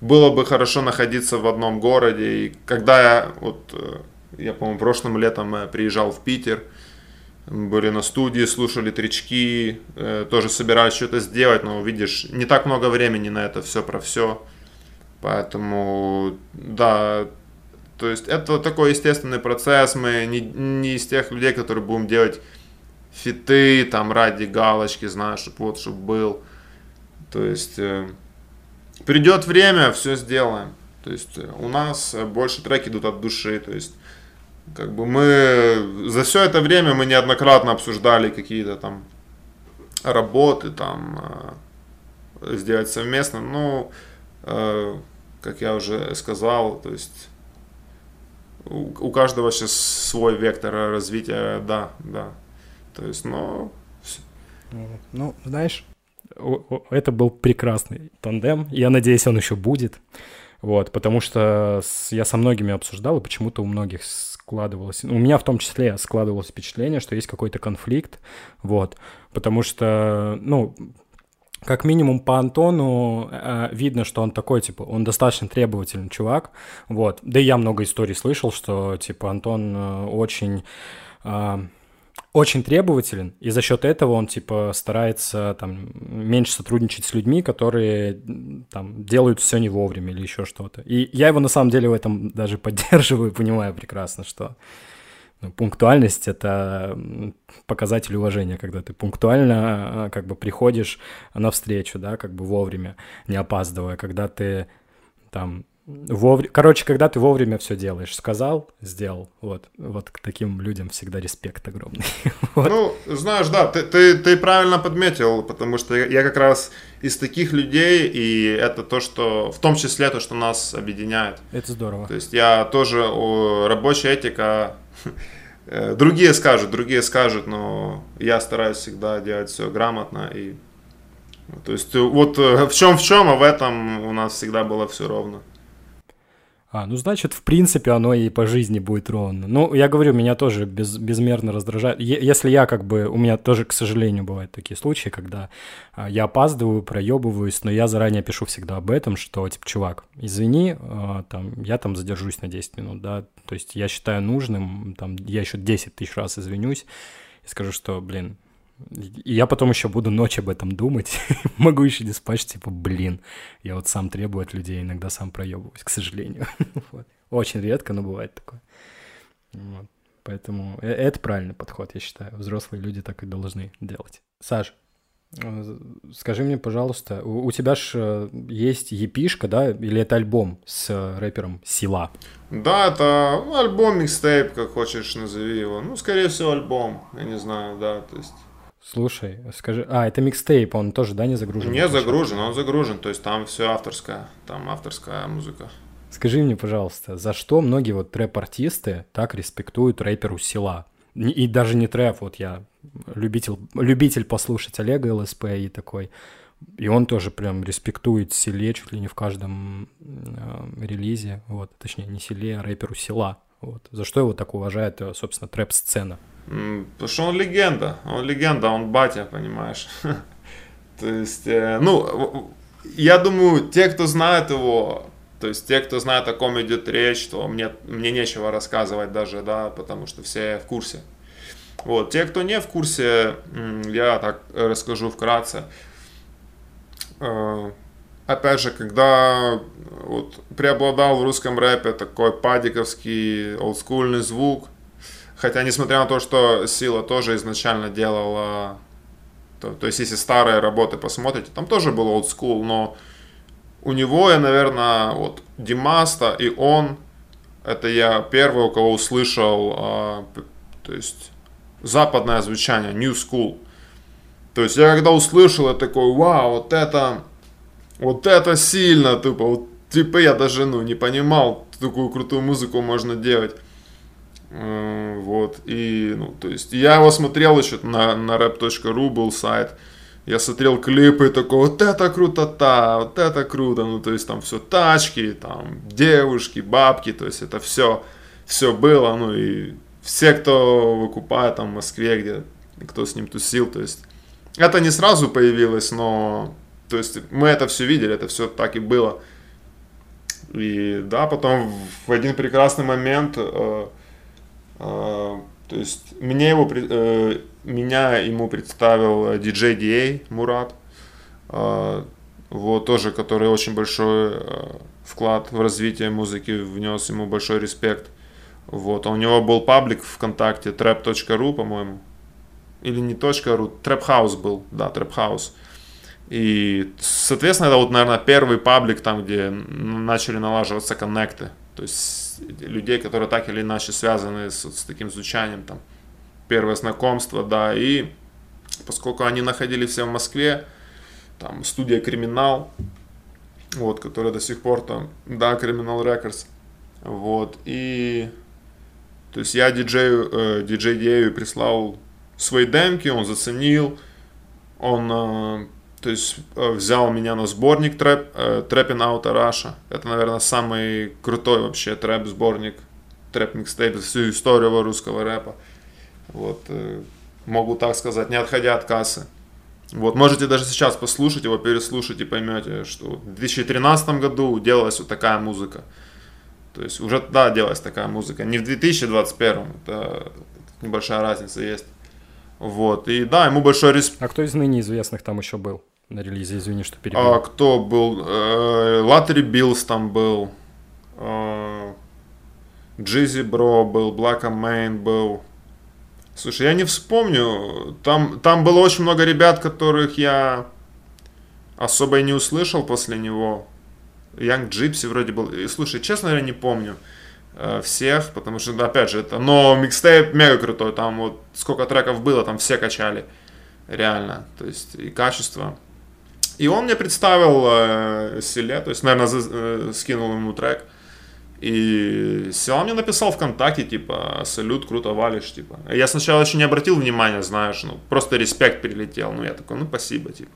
было бы хорошо находиться в одном городе. И когда я, вот, я, по-моему, прошлым летом приезжал в Питер, были на студии, слушали тречки, э, тоже собирались что-то сделать, но видишь, не так много времени на это все про все. Поэтому, да, то есть это такой естественный процесс, мы не, не из тех людей, которые будем делать фиты там ради галочки, знаешь, чтобы вот, чтобы был. То есть э, придет время, все сделаем. То есть э, у нас больше треки идут от души, то есть как бы мы за все это время мы неоднократно обсуждали какие-то там работы, там э, сделать совместно. Ну, э, как я уже сказал, то есть у, у каждого сейчас свой вектор развития, да, да. То есть, но... Ну, знаешь, это был прекрасный тандем. Я надеюсь, он еще будет. Вот, потому что я со многими обсуждал, и почему-то у многих складывалось, у меня в том числе складывалось впечатление, что есть какой-то конфликт, вот, потому что, ну, как минимум по Антону э, видно, что он такой, типа, он достаточно требовательный чувак, вот. Да и я много историй слышал, что, типа, Антон э, очень... Э, очень требователен, и за счет этого он, типа, старается там меньше сотрудничать с людьми, которые там делают все не вовремя или еще что-то. И я его на самом деле в этом даже поддерживаю, понимаю прекрасно, что ну, пунктуальность — это показатель уважения, когда ты пунктуально а, как бы приходишь навстречу, да, как бы вовремя, не опаздывая, когда ты там Вовремя... Короче, когда ты вовремя все делаешь, сказал, сделал. Вот, вот к таким людям всегда респект огромный. вот. Ну, знаешь, да, ты, ты, ты правильно подметил, потому что я как раз из таких людей, и это то, что, в том числе то, что нас объединяет. Это здорово. То есть я тоже, рабочая этика, э, другие скажут, другие скажут, но я стараюсь всегда делать все грамотно и то есть вот э, в чем в чем, а в этом у нас всегда было все ровно. А, ну, значит, в принципе, оно и по жизни будет ровно. Ну, я говорю, меня тоже без, безмерно раздражает. Е- если я как бы... У меня тоже, к сожалению, бывают такие случаи, когда а, я опаздываю, проебываюсь, но я заранее пишу всегда об этом, что, типа, чувак, извини, а, там, я там задержусь на 10 минут, да, то есть я считаю нужным, там, я еще 10 тысяч раз извинюсь и скажу, что, блин, я потом еще буду ночь об этом думать. Могу еще диспатч, типа, блин, я вот сам требую от людей, иногда сам проебываюсь, к сожалению. вот. Очень редко, но бывает такое. Вот. Поэтому э, это правильный подход, я считаю. Взрослые люди так и должны делать. Саш, э, скажи мне, пожалуйста, у, у тебя же э, есть епишка, да, или это альбом с рэпером Сила? Да, это ну, альбом, микстейп, как хочешь назови его. Ну, скорее всего, альбом, я не знаю, да, то есть... Слушай, скажи, а, это микстейп, он тоже, да, не загружен? Не загружен, он загружен, то есть там все авторское, там авторская музыка. Скажи мне, пожалуйста, за что многие вот трэп-артисты так респектуют рэперу Села? И даже не трэп, вот я любитель, любитель послушать Олега ЛСП и такой, и он тоже прям респектует Селе чуть ли не в каждом э, релизе, вот, точнее, не Селе, а рэперу Села, вот. За что его так уважает, э, собственно, трэп-сцена? Потому что он легенда, он легенда, он батя, понимаешь. То есть, э, ну, я думаю, те, кто знает его, то есть те, кто знает, о ком идет речь, то мне, мне нечего рассказывать даже, да, потому что все в курсе. Вот, те, кто не в курсе, я так расскажу вкратце. Э, опять же, когда вот, преобладал в русском рэпе такой падиковский олдскульный звук, Хотя, несмотря на то, что Сила тоже изначально делала... То, то есть, если старые работы посмотрите, там тоже был old school, но у него я, наверное, вот Димаста и он, это я первый, у кого услышал, а, то есть, западное звучание, new school. То есть, я когда услышал, я такой, вау, вот это, вот это сильно, тупо, вот, типа я даже, ну, не понимал, такую крутую музыку можно делать. Э, вот, и, ну, то есть, я его смотрел еще на, на rap.ru был сайт, я смотрел клипы, такой, вот это крутота, вот это круто, ну, то есть, там все тачки, там, девушки, бабки, то есть, это все, все было, ну, и все, кто выкупает там в Москве, где, кто с ним тусил, то есть, это не сразу появилось, но, то есть, мы это все видели, это все так и было. И, да, потом в один прекрасный момент э, то есть мне его, э, меня ему представил диджей DA Мурат, а, вот тоже, который очень большой э, вклад в развитие музыки внес, ему большой респект. Вот, а у него был паблик ВКонтакте trap.ru, по-моему, или не .ru, Trap House был, да, Trap House. И, соответственно, это вот, наверное, первый паблик там, где начали налаживаться коннекты. То есть людей, которые так или иначе связаны с, с таким звучанием, там, первое знакомство, да, и поскольку они находились все в Москве, там, студия Криминал, вот, которая до сих пор там, да, Криминал Records, вот, и, то есть я диджею, э, диджей Дею прислал свои демки, он заценил, он, э, то есть э, взял меня на сборник трэп, э, Trapping Out Russia. Это, наверное, самый крутой вообще трэп-сборник, трэп-микстейп всю историю русского рэпа. Вот, э, могу так сказать, не отходя от кассы. Вот, можете даже сейчас послушать его, переслушать и поймете, что в 2013 году делалась вот такая музыка. То есть уже тогда делалась такая музыка. Не в 2021, это небольшая разница есть. Вот, и да, ему большой респект. А кто из ныне известных там еще был на релизе, извини, что перебил? А кто был? Э, Латери Биллс там был. Э, Джизи Бро был, Блэка Мейн был. Слушай, я не вспомню. Там, там было очень много ребят, которых я особо и не услышал после него. Янг Джипси вроде был. И, слушай, честно, я не помню э, всех, потому что, опять же, это... Но микстейп мега крутой, там вот сколько треков было, там все качали. Реально. То есть и качество. И он мне представил э, Селе, то есть, наверное, за, э, скинул ему трек. И Села мне написал ВКонтакте, типа, салют, круто валишь, типа. Я сначала еще не обратил внимания, знаешь, ну, просто респект перелетел. Ну, я такой, ну, спасибо, типа.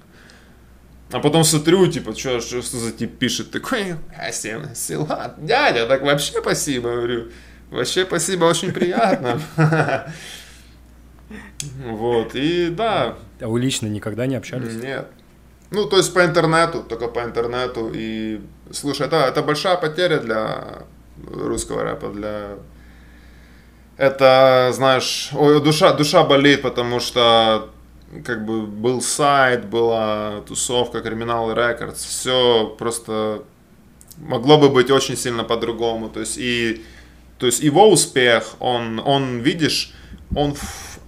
А потом смотрю, типа, что, что, что за тип пишет, такой, а, Села, дядя, так вообще спасибо, говорю. Вообще спасибо, очень приятно. Вот, и да. А вы лично никогда не общались? Нет. Ну, то есть по интернету, только по интернету. И, слушай, это, это большая потеря для русского рэпа, для... Это, знаешь, ой, душа, душа болит, потому что как бы был сайт, была тусовка, криминал рекордс, все просто могло бы быть очень сильно по-другому. То есть и то есть его успех, он, он видишь, он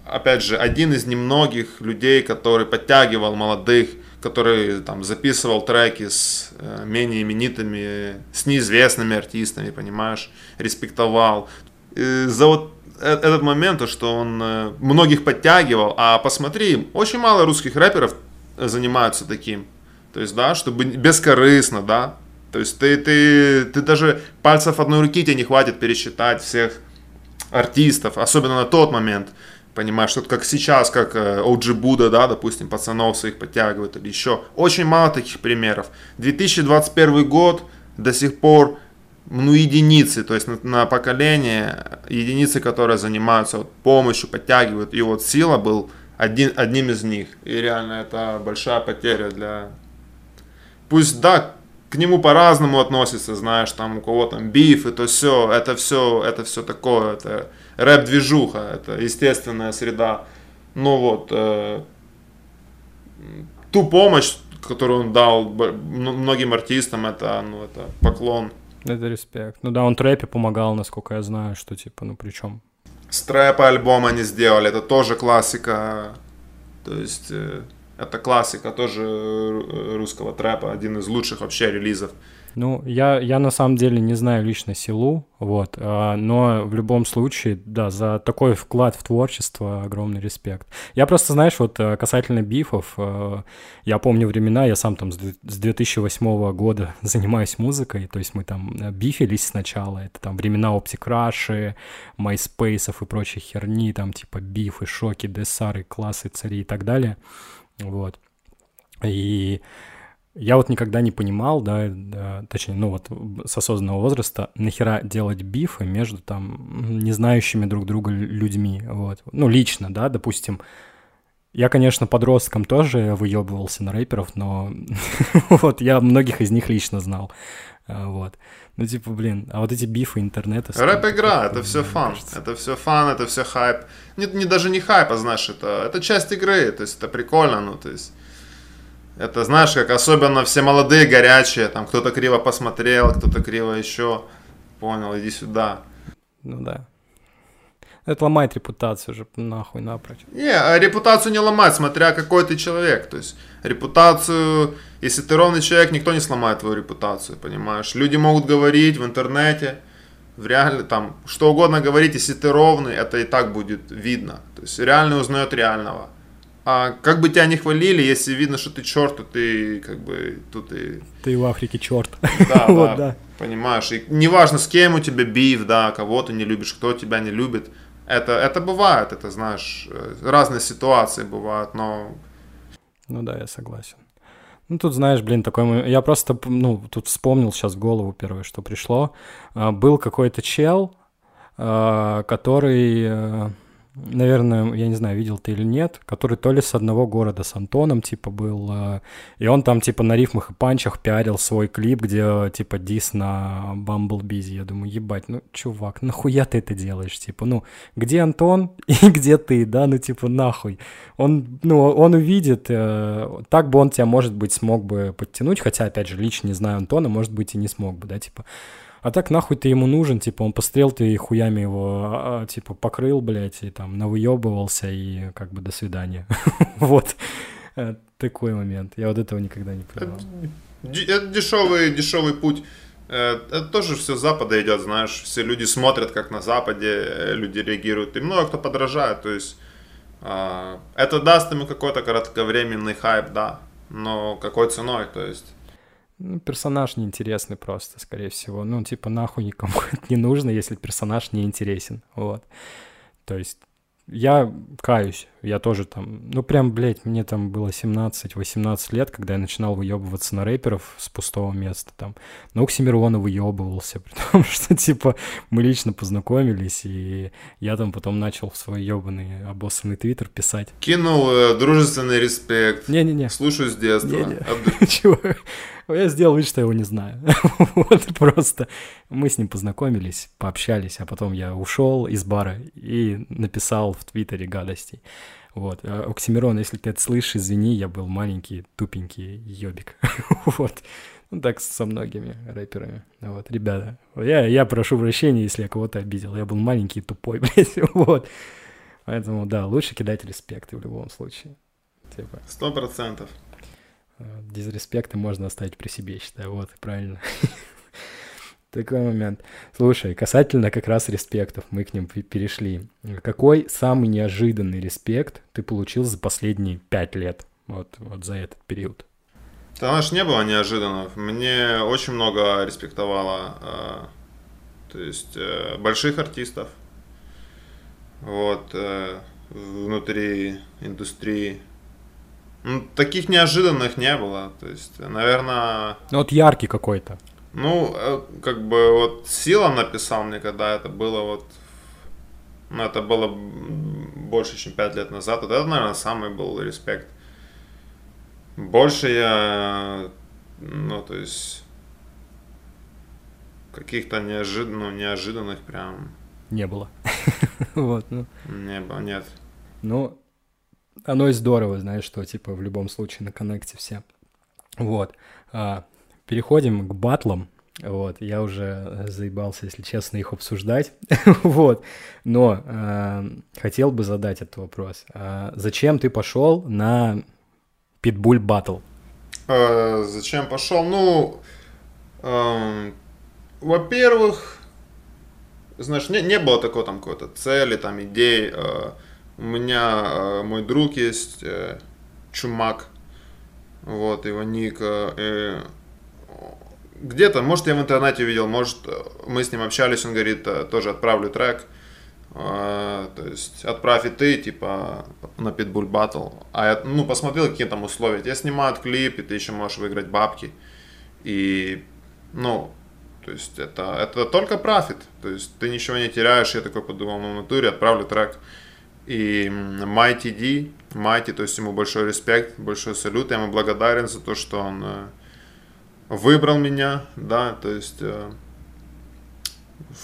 опять же один из немногих людей, который подтягивал молодых который там записывал треки с э, менее именитыми, с неизвестными артистами, понимаешь, респектовал. И за вот э, этот момент, то, что он э, многих подтягивал, а посмотри, очень мало русских рэперов занимаются таким. То есть, да, чтобы бескорыстно, да. То есть ты, ты, ты даже пальцев одной руки тебе не хватит пересчитать всех артистов, особенно на тот момент. Понимаешь, что как сейчас, как OG э, Buddha, да, допустим, пацанов своих подтягивают или еще. Очень мало таких примеров. 2021 год до сих пор, ну, единицы, то есть на, на поколение, единицы, которые занимаются вот, помощью, подтягивают. И вот Сила был один, одним из них. И реально это большая потеря для... Пусть, да, к нему по-разному относятся, знаешь, там у кого там биф, и то все, это все, это все такое, это рэп-движуха, это естественная среда. Но вот э, ту помощь, которую он дал многим артистам, это, ну, это поклон. Это респект. Ну да, он трэпе помогал, насколько я знаю, что типа, ну при чем? С трэпа альбом они сделали, это тоже классика. То есть э, это классика тоже русского трэпа, один из лучших вообще релизов. Ну, я, я на самом деле не знаю лично Силу, вот, а, но в любом случае, да, за такой вклад в творчество огромный респект. Я просто, знаешь, вот э, касательно бифов, э, я помню времена, я сам там с 2008 года занимаюсь музыкой, то есть мы там э, бифились сначала, это там времена Rush, MySpace и прочей херни, там типа бифы, шоки, десары, классы, цари и так далее, вот. И я вот никогда не понимал, да, да, точнее, ну вот с осознанного возраста, нахера делать бифы между там не знающими друг друга людьми, вот. Ну, лично, да, допустим, я, конечно, подростком тоже выебывался на рэперов, но вот я многих из них лично знал, а, вот. Ну, типа, блин, а вот эти бифы интернета... Рэп-игра, это все фан, это все фан, это все хайп. Не, не даже не хайп, а знаешь, это, это часть игры, то есть это прикольно, ну, то есть это, знаешь, как особенно все молодые, горячие, там кто-то криво посмотрел, кто-то криво еще понял, иди сюда. Ну да. Это ломает репутацию же нахуй напрочь. Не, а репутацию не ломать, смотря какой ты человек. То есть репутацию, если ты ровный человек, никто не сломает твою репутацию, понимаешь? Люди могут говорить в интернете, в реале, там, что угодно говорить, если ты ровный, это и так будет видно. То есть реальный узнает реального. А как бы тебя не хвалили, если видно, что ты черт, то ты как бы тут и... Ты в Африке черт. Да, вот, да, понимаешь. И неважно, с кем у тебя биф, да, кого ты не любишь, кто тебя не любит. Это, это бывает, это, знаешь, разные ситуации бывают, но... Ну да, я согласен. Ну, тут, знаешь, блин, такой... Я просто, ну, тут вспомнил сейчас в голову первое, что пришло. А, был какой-то чел, а, который э, наверное, я не знаю, видел ты или нет, который то ли с одного города с Антоном, типа, был, э, и он там, типа, на рифмах и панчах пиарил свой клип, где, типа, дис на Бамблбизи. Я думаю, ебать, ну, чувак, нахуя ты это делаешь? Типа, ну, где Антон и где ты, да, ну, типа, нахуй. Он, ну, он увидит, э, так бы он тебя, может быть, смог бы подтянуть, хотя, опять же, лично не знаю Антона, может быть, и не смог бы, да, типа, а так нахуй ты ему нужен, типа, он пострел, ты хуями его, а, а, типа, покрыл, блядь, и там навыебывался, и как бы до свидания. Вот. Э, такой момент. Я вот этого никогда не понимал. Это дешевый, дешевый путь. Э, это тоже все с Запада идет, знаешь. Все люди смотрят, как на Западе э, люди реагируют. И много кто подражает. То есть а, это даст ему какой-то кратковременный хайп, да. Но какой ценой? То есть ну, персонаж неинтересный просто, скорее всего. Ну, типа, нахуй никому это не нужно, если персонаж не интересен. Вот. То есть я каюсь, я тоже там, ну прям, блядь, мне там было 17-18 лет, когда я начинал выебываться на рэперов с пустого места там. Ну, Оксимирона выебывался, при том, что, типа, мы лично познакомились, и я там потом начал в свой ебаный обоссанный твиттер писать. Кинул э, дружественный респект. Не-не-не. Слушаю с детства. Чего? Я сделал вид, что я его не знаю. вот просто мы с ним познакомились, пообщались, а потом я ушел из бара и написал в Твиттере гадостей. Вот. А, Оксимирон, если ты это слышишь, извини, я был маленький, тупенький ёбик. вот. Ну, так со многими рэперами. Вот, ребята, я, я прошу прощения, если я кого-то обидел. Я был маленький тупой, блядь, вот. Поэтому, да, лучше кидать респекты в любом случае. Типа. Сто процентов. Э, дизреспекты можно оставить при себе, считаю. Вот, правильно. Такой момент. Слушай, касательно как раз респектов, мы к ним перешли. Какой самый неожиданный респект ты получил за последние пять лет? Вот, вот за этот период. Да, знаешь, не было неожиданных. Мне очень много респектовало, э, то есть э, больших артистов, вот, внутри индустрии ну, таких неожиданных не было. То есть, наверное... Ну, вот яркий какой-то. Ну, э, как бы вот Сила написал мне, когда это было вот... Ну, это было больше, чем пять лет назад. Это, наверное, самый был респект. Больше я... Ну, то есть... Каких-то неожид... ну, неожиданных прям... Не было. вот, ну. Не было, нет. Ну, оно и здорово, знаешь, что, типа, в любом случае на коннекте все. Вот. А, переходим к батлам. Вот, я уже заебался, если честно, их обсуждать. вот. Но э, хотел бы задать этот вопрос. А зачем ты пошел на Питбуль Батл? А, зачем пошел? Ну, э, во-первых, знаешь, не, не было такой там какой-то цели, там идей. Э, у меня э, мой друг есть, э, Чумак, вот, его ник. Э, где-то, может, я в интернете видел, может, мы с ним общались, он говорит, тоже отправлю трек. То есть, отправь и ты, типа, на Pitbull Battle. А я, ну, посмотрел, какие там условия. Я снимаю клип, и ты еще можешь выиграть бабки. И, ну, то есть, это, это только профит. То есть, ты ничего не теряешь. Я такой подумал, ну, в натуре отправлю трек. И Mighty D, Mighty, то есть ему большой респект, большой салют, я ему благодарен за то, что он э, выбрал меня, да, то есть э,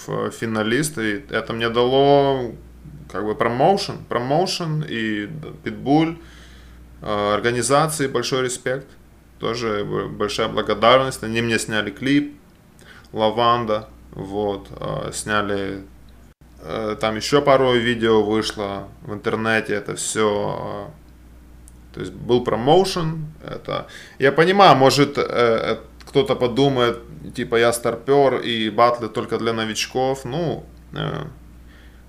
в финалист, и это мне дало как бы промоушен, промоушен и питбуль, э, организации большой респект, тоже большая благодарность, они мне сняли клип, Лаванда, вот, сняли Э, там еще пару видео вышло в интернете, это все. Э, то есть был промоушен. Это... Я понимаю, может э, кто-то подумает, типа я старпер и батлы только для новичков. Ну,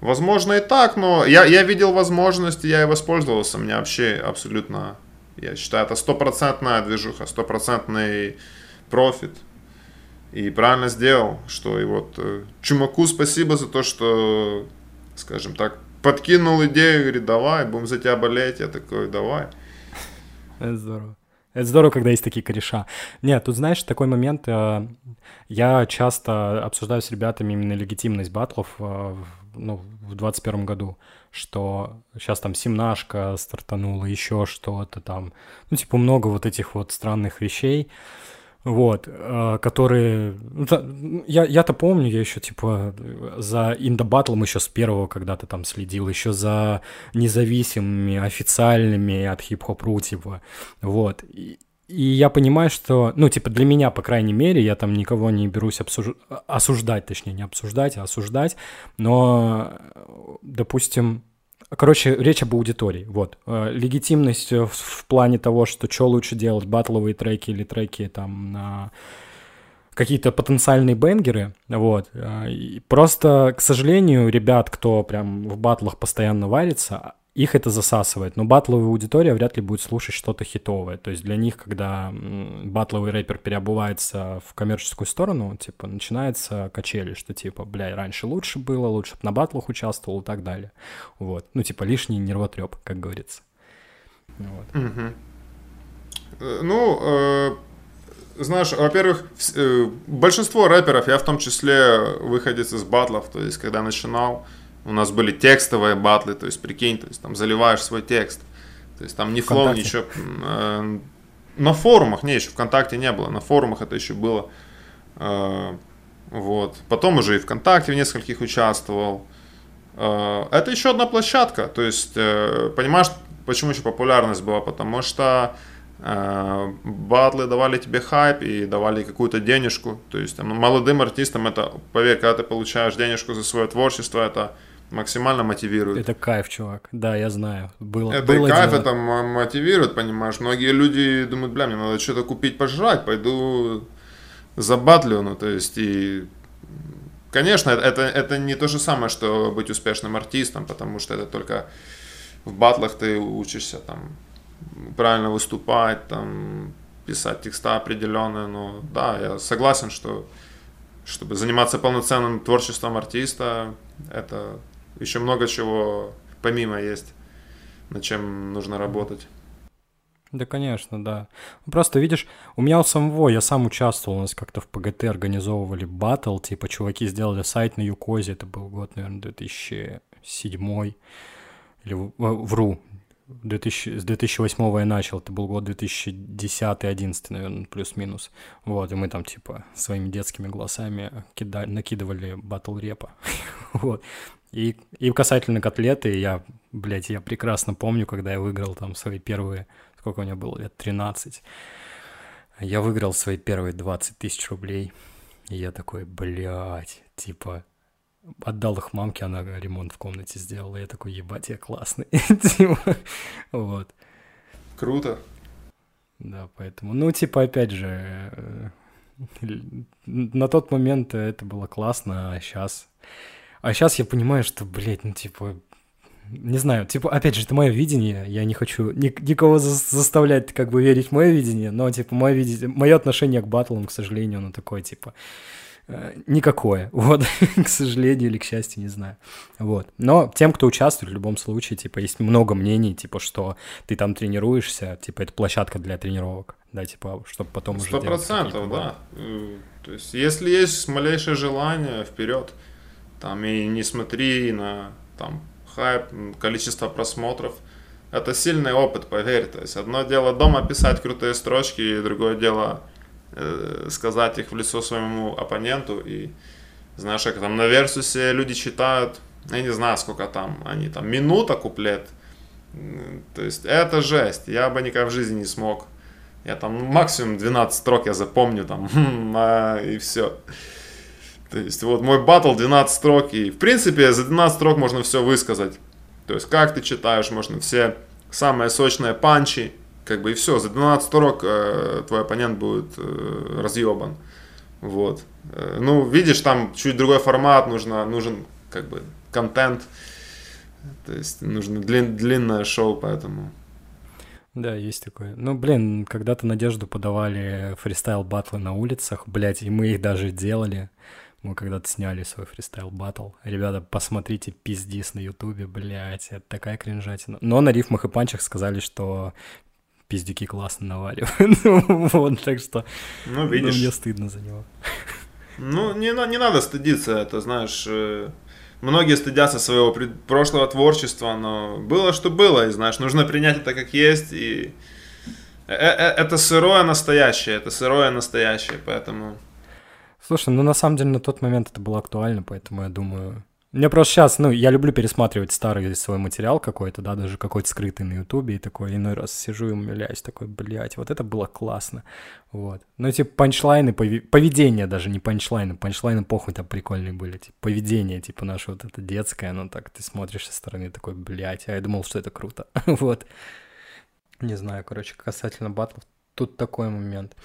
возможно и так, но я, я видел возможность, я и воспользовался. Мне вообще абсолютно, я считаю, это стопроцентная движуха, стопроцентный профит. И правильно сделал, что и вот э, Чумаку спасибо за то, что, скажем так, подкинул идею, говорит, давай, будем за тебя болеть. Я такой, давай. Это здорово. Это здорово, когда есть такие кореша. Нет, тут, знаешь, такой момент, э, я часто обсуждаю с ребятами именно легитимность батлов э, ну, в 21 году, что сейчас там семнашка стартанула, еще что-то там, ну, типа много вот этих вот странных вещей, вот, э, которые... Ну, я, я-то помню, я еще, типа, за Инда Батлом еще с первого когда-то там следил, еще за независимыми, официальными от хип-хоп-ру, типа, вот. И, и я понимаю, что, ну, типа, для меня, по крайней мере, я там никого не берусь обсуж... осуждать, точнее, не обсуждать, а осуждать, но, допустим, Короче, речь об аудитории, вот. Э, легитимность в, в плане того, что что лучше делать, батловые треки или треки там на какие-то потенциальные бенгеры, вот. Э, и просто, к сожалению, ребят, кто прям в батлах постоянно варится, их это засасывает. Но батловая аудитория вряд ли будет слушать что-то хитовое. То есть для них, когда батловый рэпер переобувается в коммерческую сторону, типа, начинается качели, что типа, бля, раньше лучше было, лучше бы на батлах участвовал и так далее. Вот. Ну, типа, лишний нервотреп, как говорится. Вот. Угу. Ну, э, знаешь, во-первых, э, большинство рэперов, я в том числе выходец из батлов, то есть, когда начинал, у нас были текстовые батлы, то есть прикинь, то есть там заливаешь свой текст. То есть там ни флоу, ничего. Э, на форумах, не, еще ВКонтакте не было, на форумах это еще было. Э, вот. Потом уже и ВКонтакте в нескольких участвовал. Э, это еще одна площадка. То есть, э, понимаешь, почему еще популярность была? Потому что э, батлы давали тебе хайп и давали какую-то денежку. То есть там, молодым артистам это, поверь, когда ты получаешь денежку за свое творчество, это максимально мотивирует. Это кайф, чувак. Да, я знаю. Было, это было кайф, дело. это мотивирует, понимаешь. Многие люди думают, бля, мне надо что-то купить, пожрать, пойду забатлю, ну, то есть, и Конечно, это, это не то же самое, что быть успешным артистом, потому что это только в батлах ты учишься там правильно выступать, там писать текста определенные. Но да, я согласен, что чтобы заниматься полноценным творчеством артиста, это еще много чего помимо есть, над чем нужно работать. Да, конечно, да. Просто, видишь, у меня у самого, я сам участвовал, у нас как-то в ПГТ организовывали батл, типа, чуваки сделали сайт на Юкозе, это был год, наверное, 2007 или вру, 2000, с 2008 я начал, это был год 2010-2011, наверное, плюс-минус. Вот, и мы там, типа, своими детскими голосами кидали, накидывали батл репа. вот. И, и касательно котлеты, я, блядь, я прекрасно помню, когда я выиграл там свои первые, сколько у меня было, лет 13. Я выиграл свои первые 20 тысяч рублей. И я такой, блядь, типа, отдал их мамке, она ремонт в комнате сделала. Я такой, ебать, я классный. Типа, вот. Круто. Да, поэтому, ну, типа, опять же, э, на тот момент это было классно, а сейчас... А сейчас я понимаю, что, блядь, ну, типа, не знаю, типа, опять же, это мое видение, я не хочу ни, никого за заставлять, как бы, верить в мое видение, но, типа, мое, видение, мое отношение к батлам, к сожалению, оно такое, типа, Э, никакое, вот, к сожалению или к счастью, не знаю, вот. Но тем, кто участвует, в любом случае, типа, есть много мнений, типа, что ты там тренируешься, типа, это площадка для тренировок, да, типа, чтобы потом уже Сто процентов, да. Э, то есть, если есть малейшее желание, вперед, там, и не смотри на, там, хайп, количество просмотров, это сильный опыт, поверь, то есть, одно дело дома писать крутые строчки, и другое дело э, сказать их в лицо своему оппоненту. И знаешь, как там на Версусе люди читают, я не знаю, сколько там, они там, минута куплет. То есть это жесть, я бы никогда в жизни не смог. Я там максимум 12 строк я запомню там, и все. То есть вот мой батл 12 строк, и в принципе за 12 строк можно все высказать. То есть как ты читаешь, можно все самые сочные панчи, как бы и все, за 12 строк э, твой оппонент будет э, разъебан. Вот. Э, ну, видишь, там чуть другой формат, нужно, нужен как бы контент. То есть нужно длин, длинное шоу, поэтому. Да, есть такое. Ну, блин, когда-то Надежду подавали фристайл батлы на улицах, блядь, и мы их даже делали. Мы когда-то сняли свой фристайл батл. Ребята, посмотрите пиздис на ютубе, блядь, это такая кринжатина. Но на рифмах и панчах сказали, что пиздюки классно наваливают. Ну, вот, так что ну, видишь. мне стыдно за него. Ну, не, не надо стыдиться, это, знаешь, э, многие стыдятся своего прошлого творчества, но было, что было, и, знаешь, нужно принять это как есть, и э, это сырое настоящее, это сырое настоящее, поэтому... Слушай, ну на самом деле на тот момент это было актуально, поэтому я думаю, мне просто сейчас, ну, я люблю пересматривать старый свой материал какой-то, да, даже какой-то скрытый на Ютубе, и такой иной раз сижу и умиляюсь, такой, блядь, вот это было классно, вот. Ну, типа, панчлайны, поведение даже, не панчлайны, панчлайны похуй там прикольные были, типа, поведение, типа, наше вот это детское, ну, так ты смотришь со стороны, такой, блядь, а я думал, что это круто, вот. Не знаю, короче, касательно батлов, тут такой момент.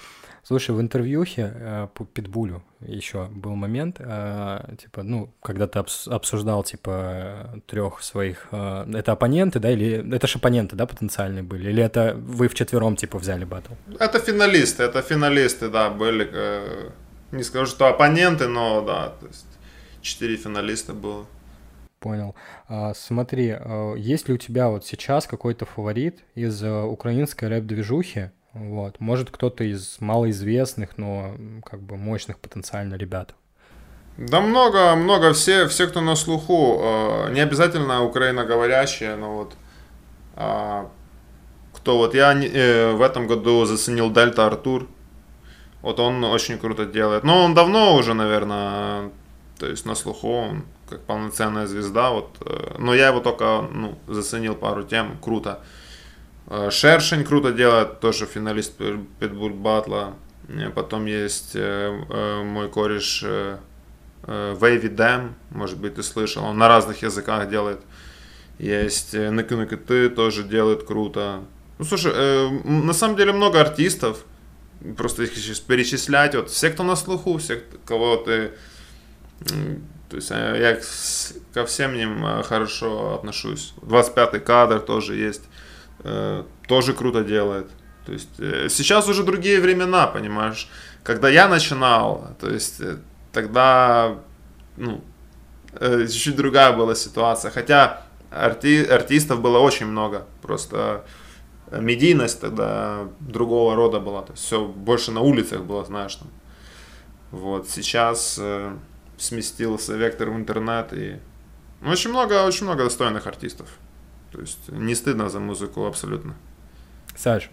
Слушай, в интервьюхе э, по Питбулю еще был момент, э, типа, ну, когда ты обсуждал, типа, трех своих... Э, это оппоненты, да, или... Это же оппоненты, да, потенциальные были? Или это вы вчетвером, типа, взяли батл? Это финалисты, это финалисты, да, были... Э, не скажу, что оппоненты, но, да, то есть четыре финалиста было. Понял. А, смотри, э, есть ли у тебя вот сейчас какой-то фаворит из э, украинской рэп-движухи, вот. Может, кто-то из малоизвестных, но как бы мощных потенциально ребят. Да много, много. Все, все кто на слуху. Э, не обязательно украиноговорящие, но вот э, кто вот я э, в этом году заценил Дельта Артур. Вот он очень круто делает. Но он давно уже, наверное, то есть на слуху, он как полноценная звезда. Вот, э, но я его только ну, заценил пару тем. Круто. Э, Шершень круто делает, тоже финалист Питбуль Батла. Э, потом есть э, мой кореш Вейви Дэм, может быть, ты слышал, он на разных языках делает. Есть Ныкы Ныкы Ты тоже делает круто. Ну, слушай, на самом деле много артистов, просто их сейчас перечислять, вот все, кто на слуху, все, кого ты... То есть я ко всем ним хорошо отношусь. 25-й кадр тоже есть. Э, тоже круто делает. То есть э, сейчас уже другие времена, понимаешь. Когда я начинал, то есть э, тогда ну, чуть-чуть другая была ситуация. Хотя арти артистов было очень много. Просто медийность тогда другого рода была. То есть все больше на улицах было, знаешь. Там. Вот сейчас э, сместился вектор в интернет и ну, очень много, очень много достойных артистов. То есть не стыдно за музыку абсолютно. Саш,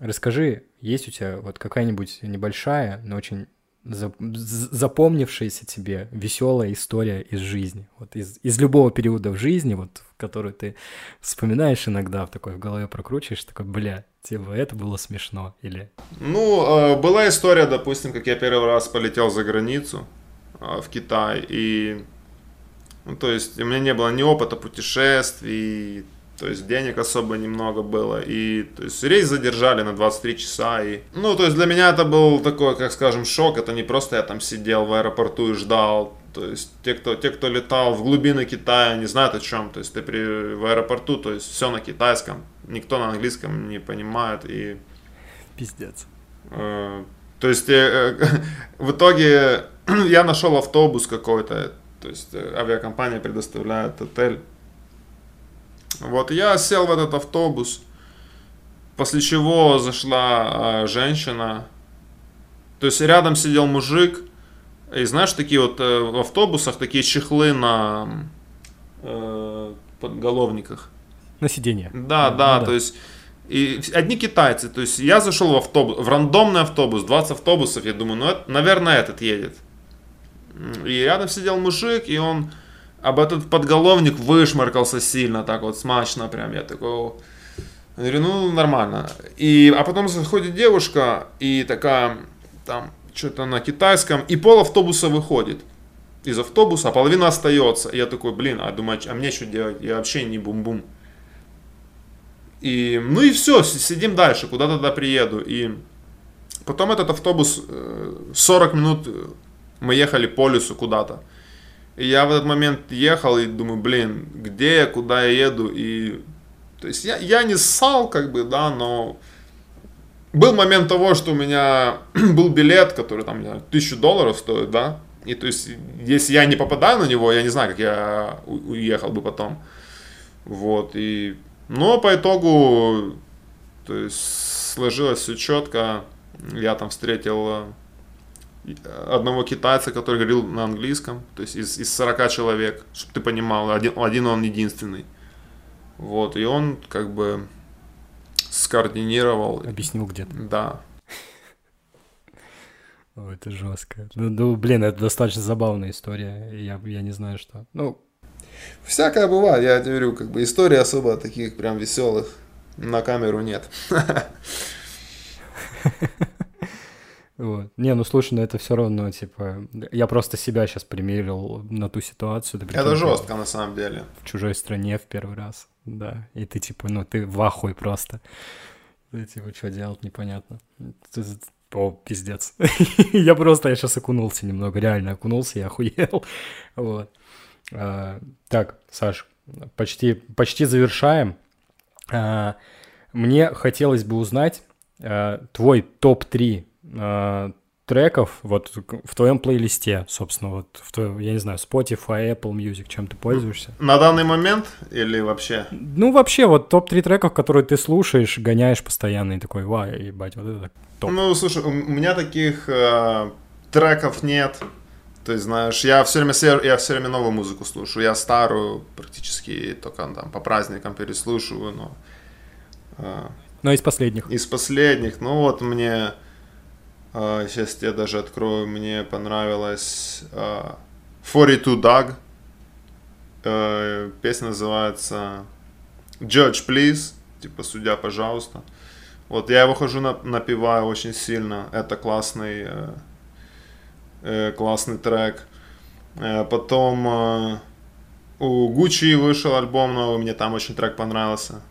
расскажи, есть у тебя вот какая-нибудь небольшая, но очень запомнившаяся тебе веселая история из жизни, вот из, из любого периода в жизни, вот в который ты вспоминаешь иногда, в такой в голове прокручиваешь, такой, бля, типа это было смешно, или... Ну, э, была история, допустим, как я первый раз полетел за границу, э, в Китай, и ну, то есть у меня не было ни опыта путешествий, то есть денег особо немного было. И то есть рейс задержали на 23 часа. И, ну, то есть для меня это был такой, как скажем, шок. Это не просто я там сидел в аэропорту и ждал. То есть те, кто, те, кто летал в глубины Китая, не знают о чем. То есть ты при, в аэропорту, то есть все на китайском. Никто на английском не понимает. И... Пиздец. Э, то есть э, э, в итоге я нашел автобус какой-то то есть э, авиакомпания предоставляет отель. Вот я сел в этот автобус, после чего зашла э, женщина. То есть рядом сидел мужик. И знаешь, такие вот э, в автобусах такие чехлы на э, подголовниках. На сиденье. Да, ну, да, ну, да, то есть и одни китайцы. То есть я зашел в автобус, в рандомный автобус, 20 автобусов, я думаю, ну, это, наверное, этот едет. И рядом сидел мужик, и он об этот подголовник вышмаркался сильно, так вот смачно прям. Я такой, говорю, ну нормально. И, а потом заходит девушка и такая, там, что-то на китайском, и пол автобуса выходит из автобуса, а половина остается. И я такой, блин, а думаю, а мне что делать? Я вообще не бум-бум. И, ну и все, сидим дальше, куда тогда приеду. И потом этот автобус 40 э, минут мы ехали по лесу куда-то. И я в этот момент ехал и думаю, блин, где я, куда я еду. И то есть я, я не ссал, как бы, да, но был момент того, что у меня был билет, который там, тысячу долларов стоит, да. И то есть, если я не попадаю на него, я не знаю, как я уехал бы потом. Вот, и... Но по итогу То есть сложилось все четко. Я там встретил одного китайца, который говорил на английском, то есть из, из 40 человек, чтобы ты понимал, один, один он единственный. Вот, и он как бы скоординировал. Объяснил где-то. Да. О, это жестко. Ну, ну, блин, это достаточно забавная история. Я, я не знаю, что. Ну, Всякое бывает, я тебе говорю, как бы истории особо таких прям веселых на камеру нет. Вот. Не, ну слушай, ну это все равно, типа, я просто себя сейчас примерил на ту ситуацию. Ты это жестко, на самом деле. В чужой стране в первый раз, да. И ты, типа, ну ты в ахуе просто. Ты, типа, что делать, непонятно. О, пиздец. я просто, я сейчас окунулся немного, реально окунулся, я охуел. вот. А, так, Саш, почти, почти завершаем. А, мне хотелось бы узнать а, твой топ-3 а, треков вот в твоем плейлисте, собственно, вот в твоем, я не знаю, Spotify, Apple Music, чем ты пользуешься? На данный момент или вообще? Ну, вообще, вот топ-3 треков, которые ты слушаешь, гоняешь постоянно и такой, ва, ебать, вот это топ. Ну, слушай, у меня таких э, треков нет. То есть, знаешь, я все время, я все время новую музыку слушаю. Я старую практически только там по праздникам переслушиваю, но... Э, но из последних? Из последних. Ну вот мне сейчас я даже открою. Мне понравилась uh, 42 Dog. Uh, песня называется Judge Please. Типа судья, пожалуйста. Вот я его хожу на, напеваю очень сильно. Это классный, uh, uh, классный трек. Потом у Гуччи вышел альбом новый, мне там очень трек понравился.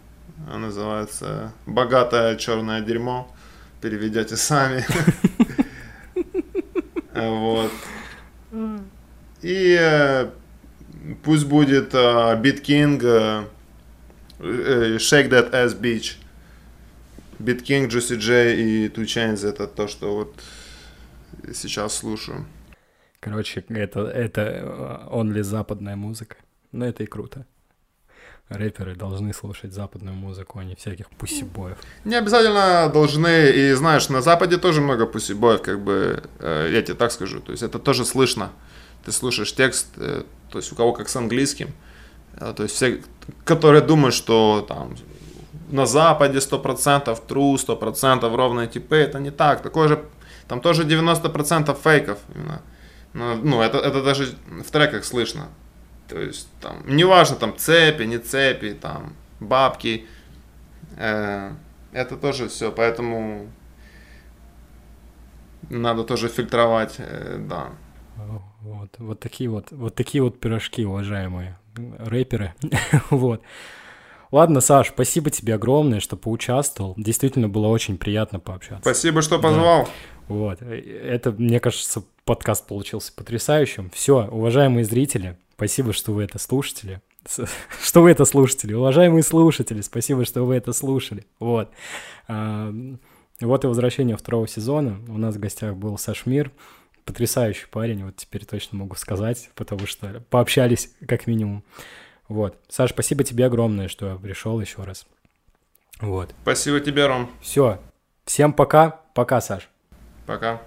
Он называется «Богатое черное дерьмо» переведете сами. Вот. И э, пусть будет Beat King Shake That Ass Beach. Beat King, Juicy J и Two Chainz это то, что вот сейчас слушаю. Короче, это, это only западная музыка. Но это и круто рэперы должны слушать западную музыку, а не всяких пусибоев. Не обязательно должны, и знаешь, на Западе тоже много пусибоев, как бы, э, я тебе так скажу, то есть это тоже слышно. Ты слушаешь текст, э, то есть у кого как с английским, э, то есть все, которые думают, что там на Западе 100% true, 100% ровные типы, это не так, такое же, там тоже 90% фейков именно. Ну, ну это, это даже в треках слышно. То есть, там, неважно, там, цепи, не цепи, там, бабки. Э, это тоже все, поэтому надо тоже фильтровать, э, да. Вот, вот такие вот, вот такие вот пирожки, уважаемые рэперы. вот. Ладно, Саш, спасибо тебе огромное, что поучаствовал. Действительно было очень приятно пообщаться. Спасибо, что позвал. Да. Вот. Это, мне кажется, подкаст получился потрясающим. Все, уважаемые зрители, Спасибо, что вы это слушатели. Что вы это слушатели. Уважаемые слушатели, спасибо, что вы это слушали. Вот. А, вот и возвращение второго сезона. У нас в гостях был Саш Мир. Потрясающий парень, вот теперь точно могу сказать, потому что пообщались как минимум. Вот. Саш, спасибо тебе огромное, что пришел еще раз. Вот. Спасибо тебе, Ром. Все. Всем пока. Пока, Саш. Пока.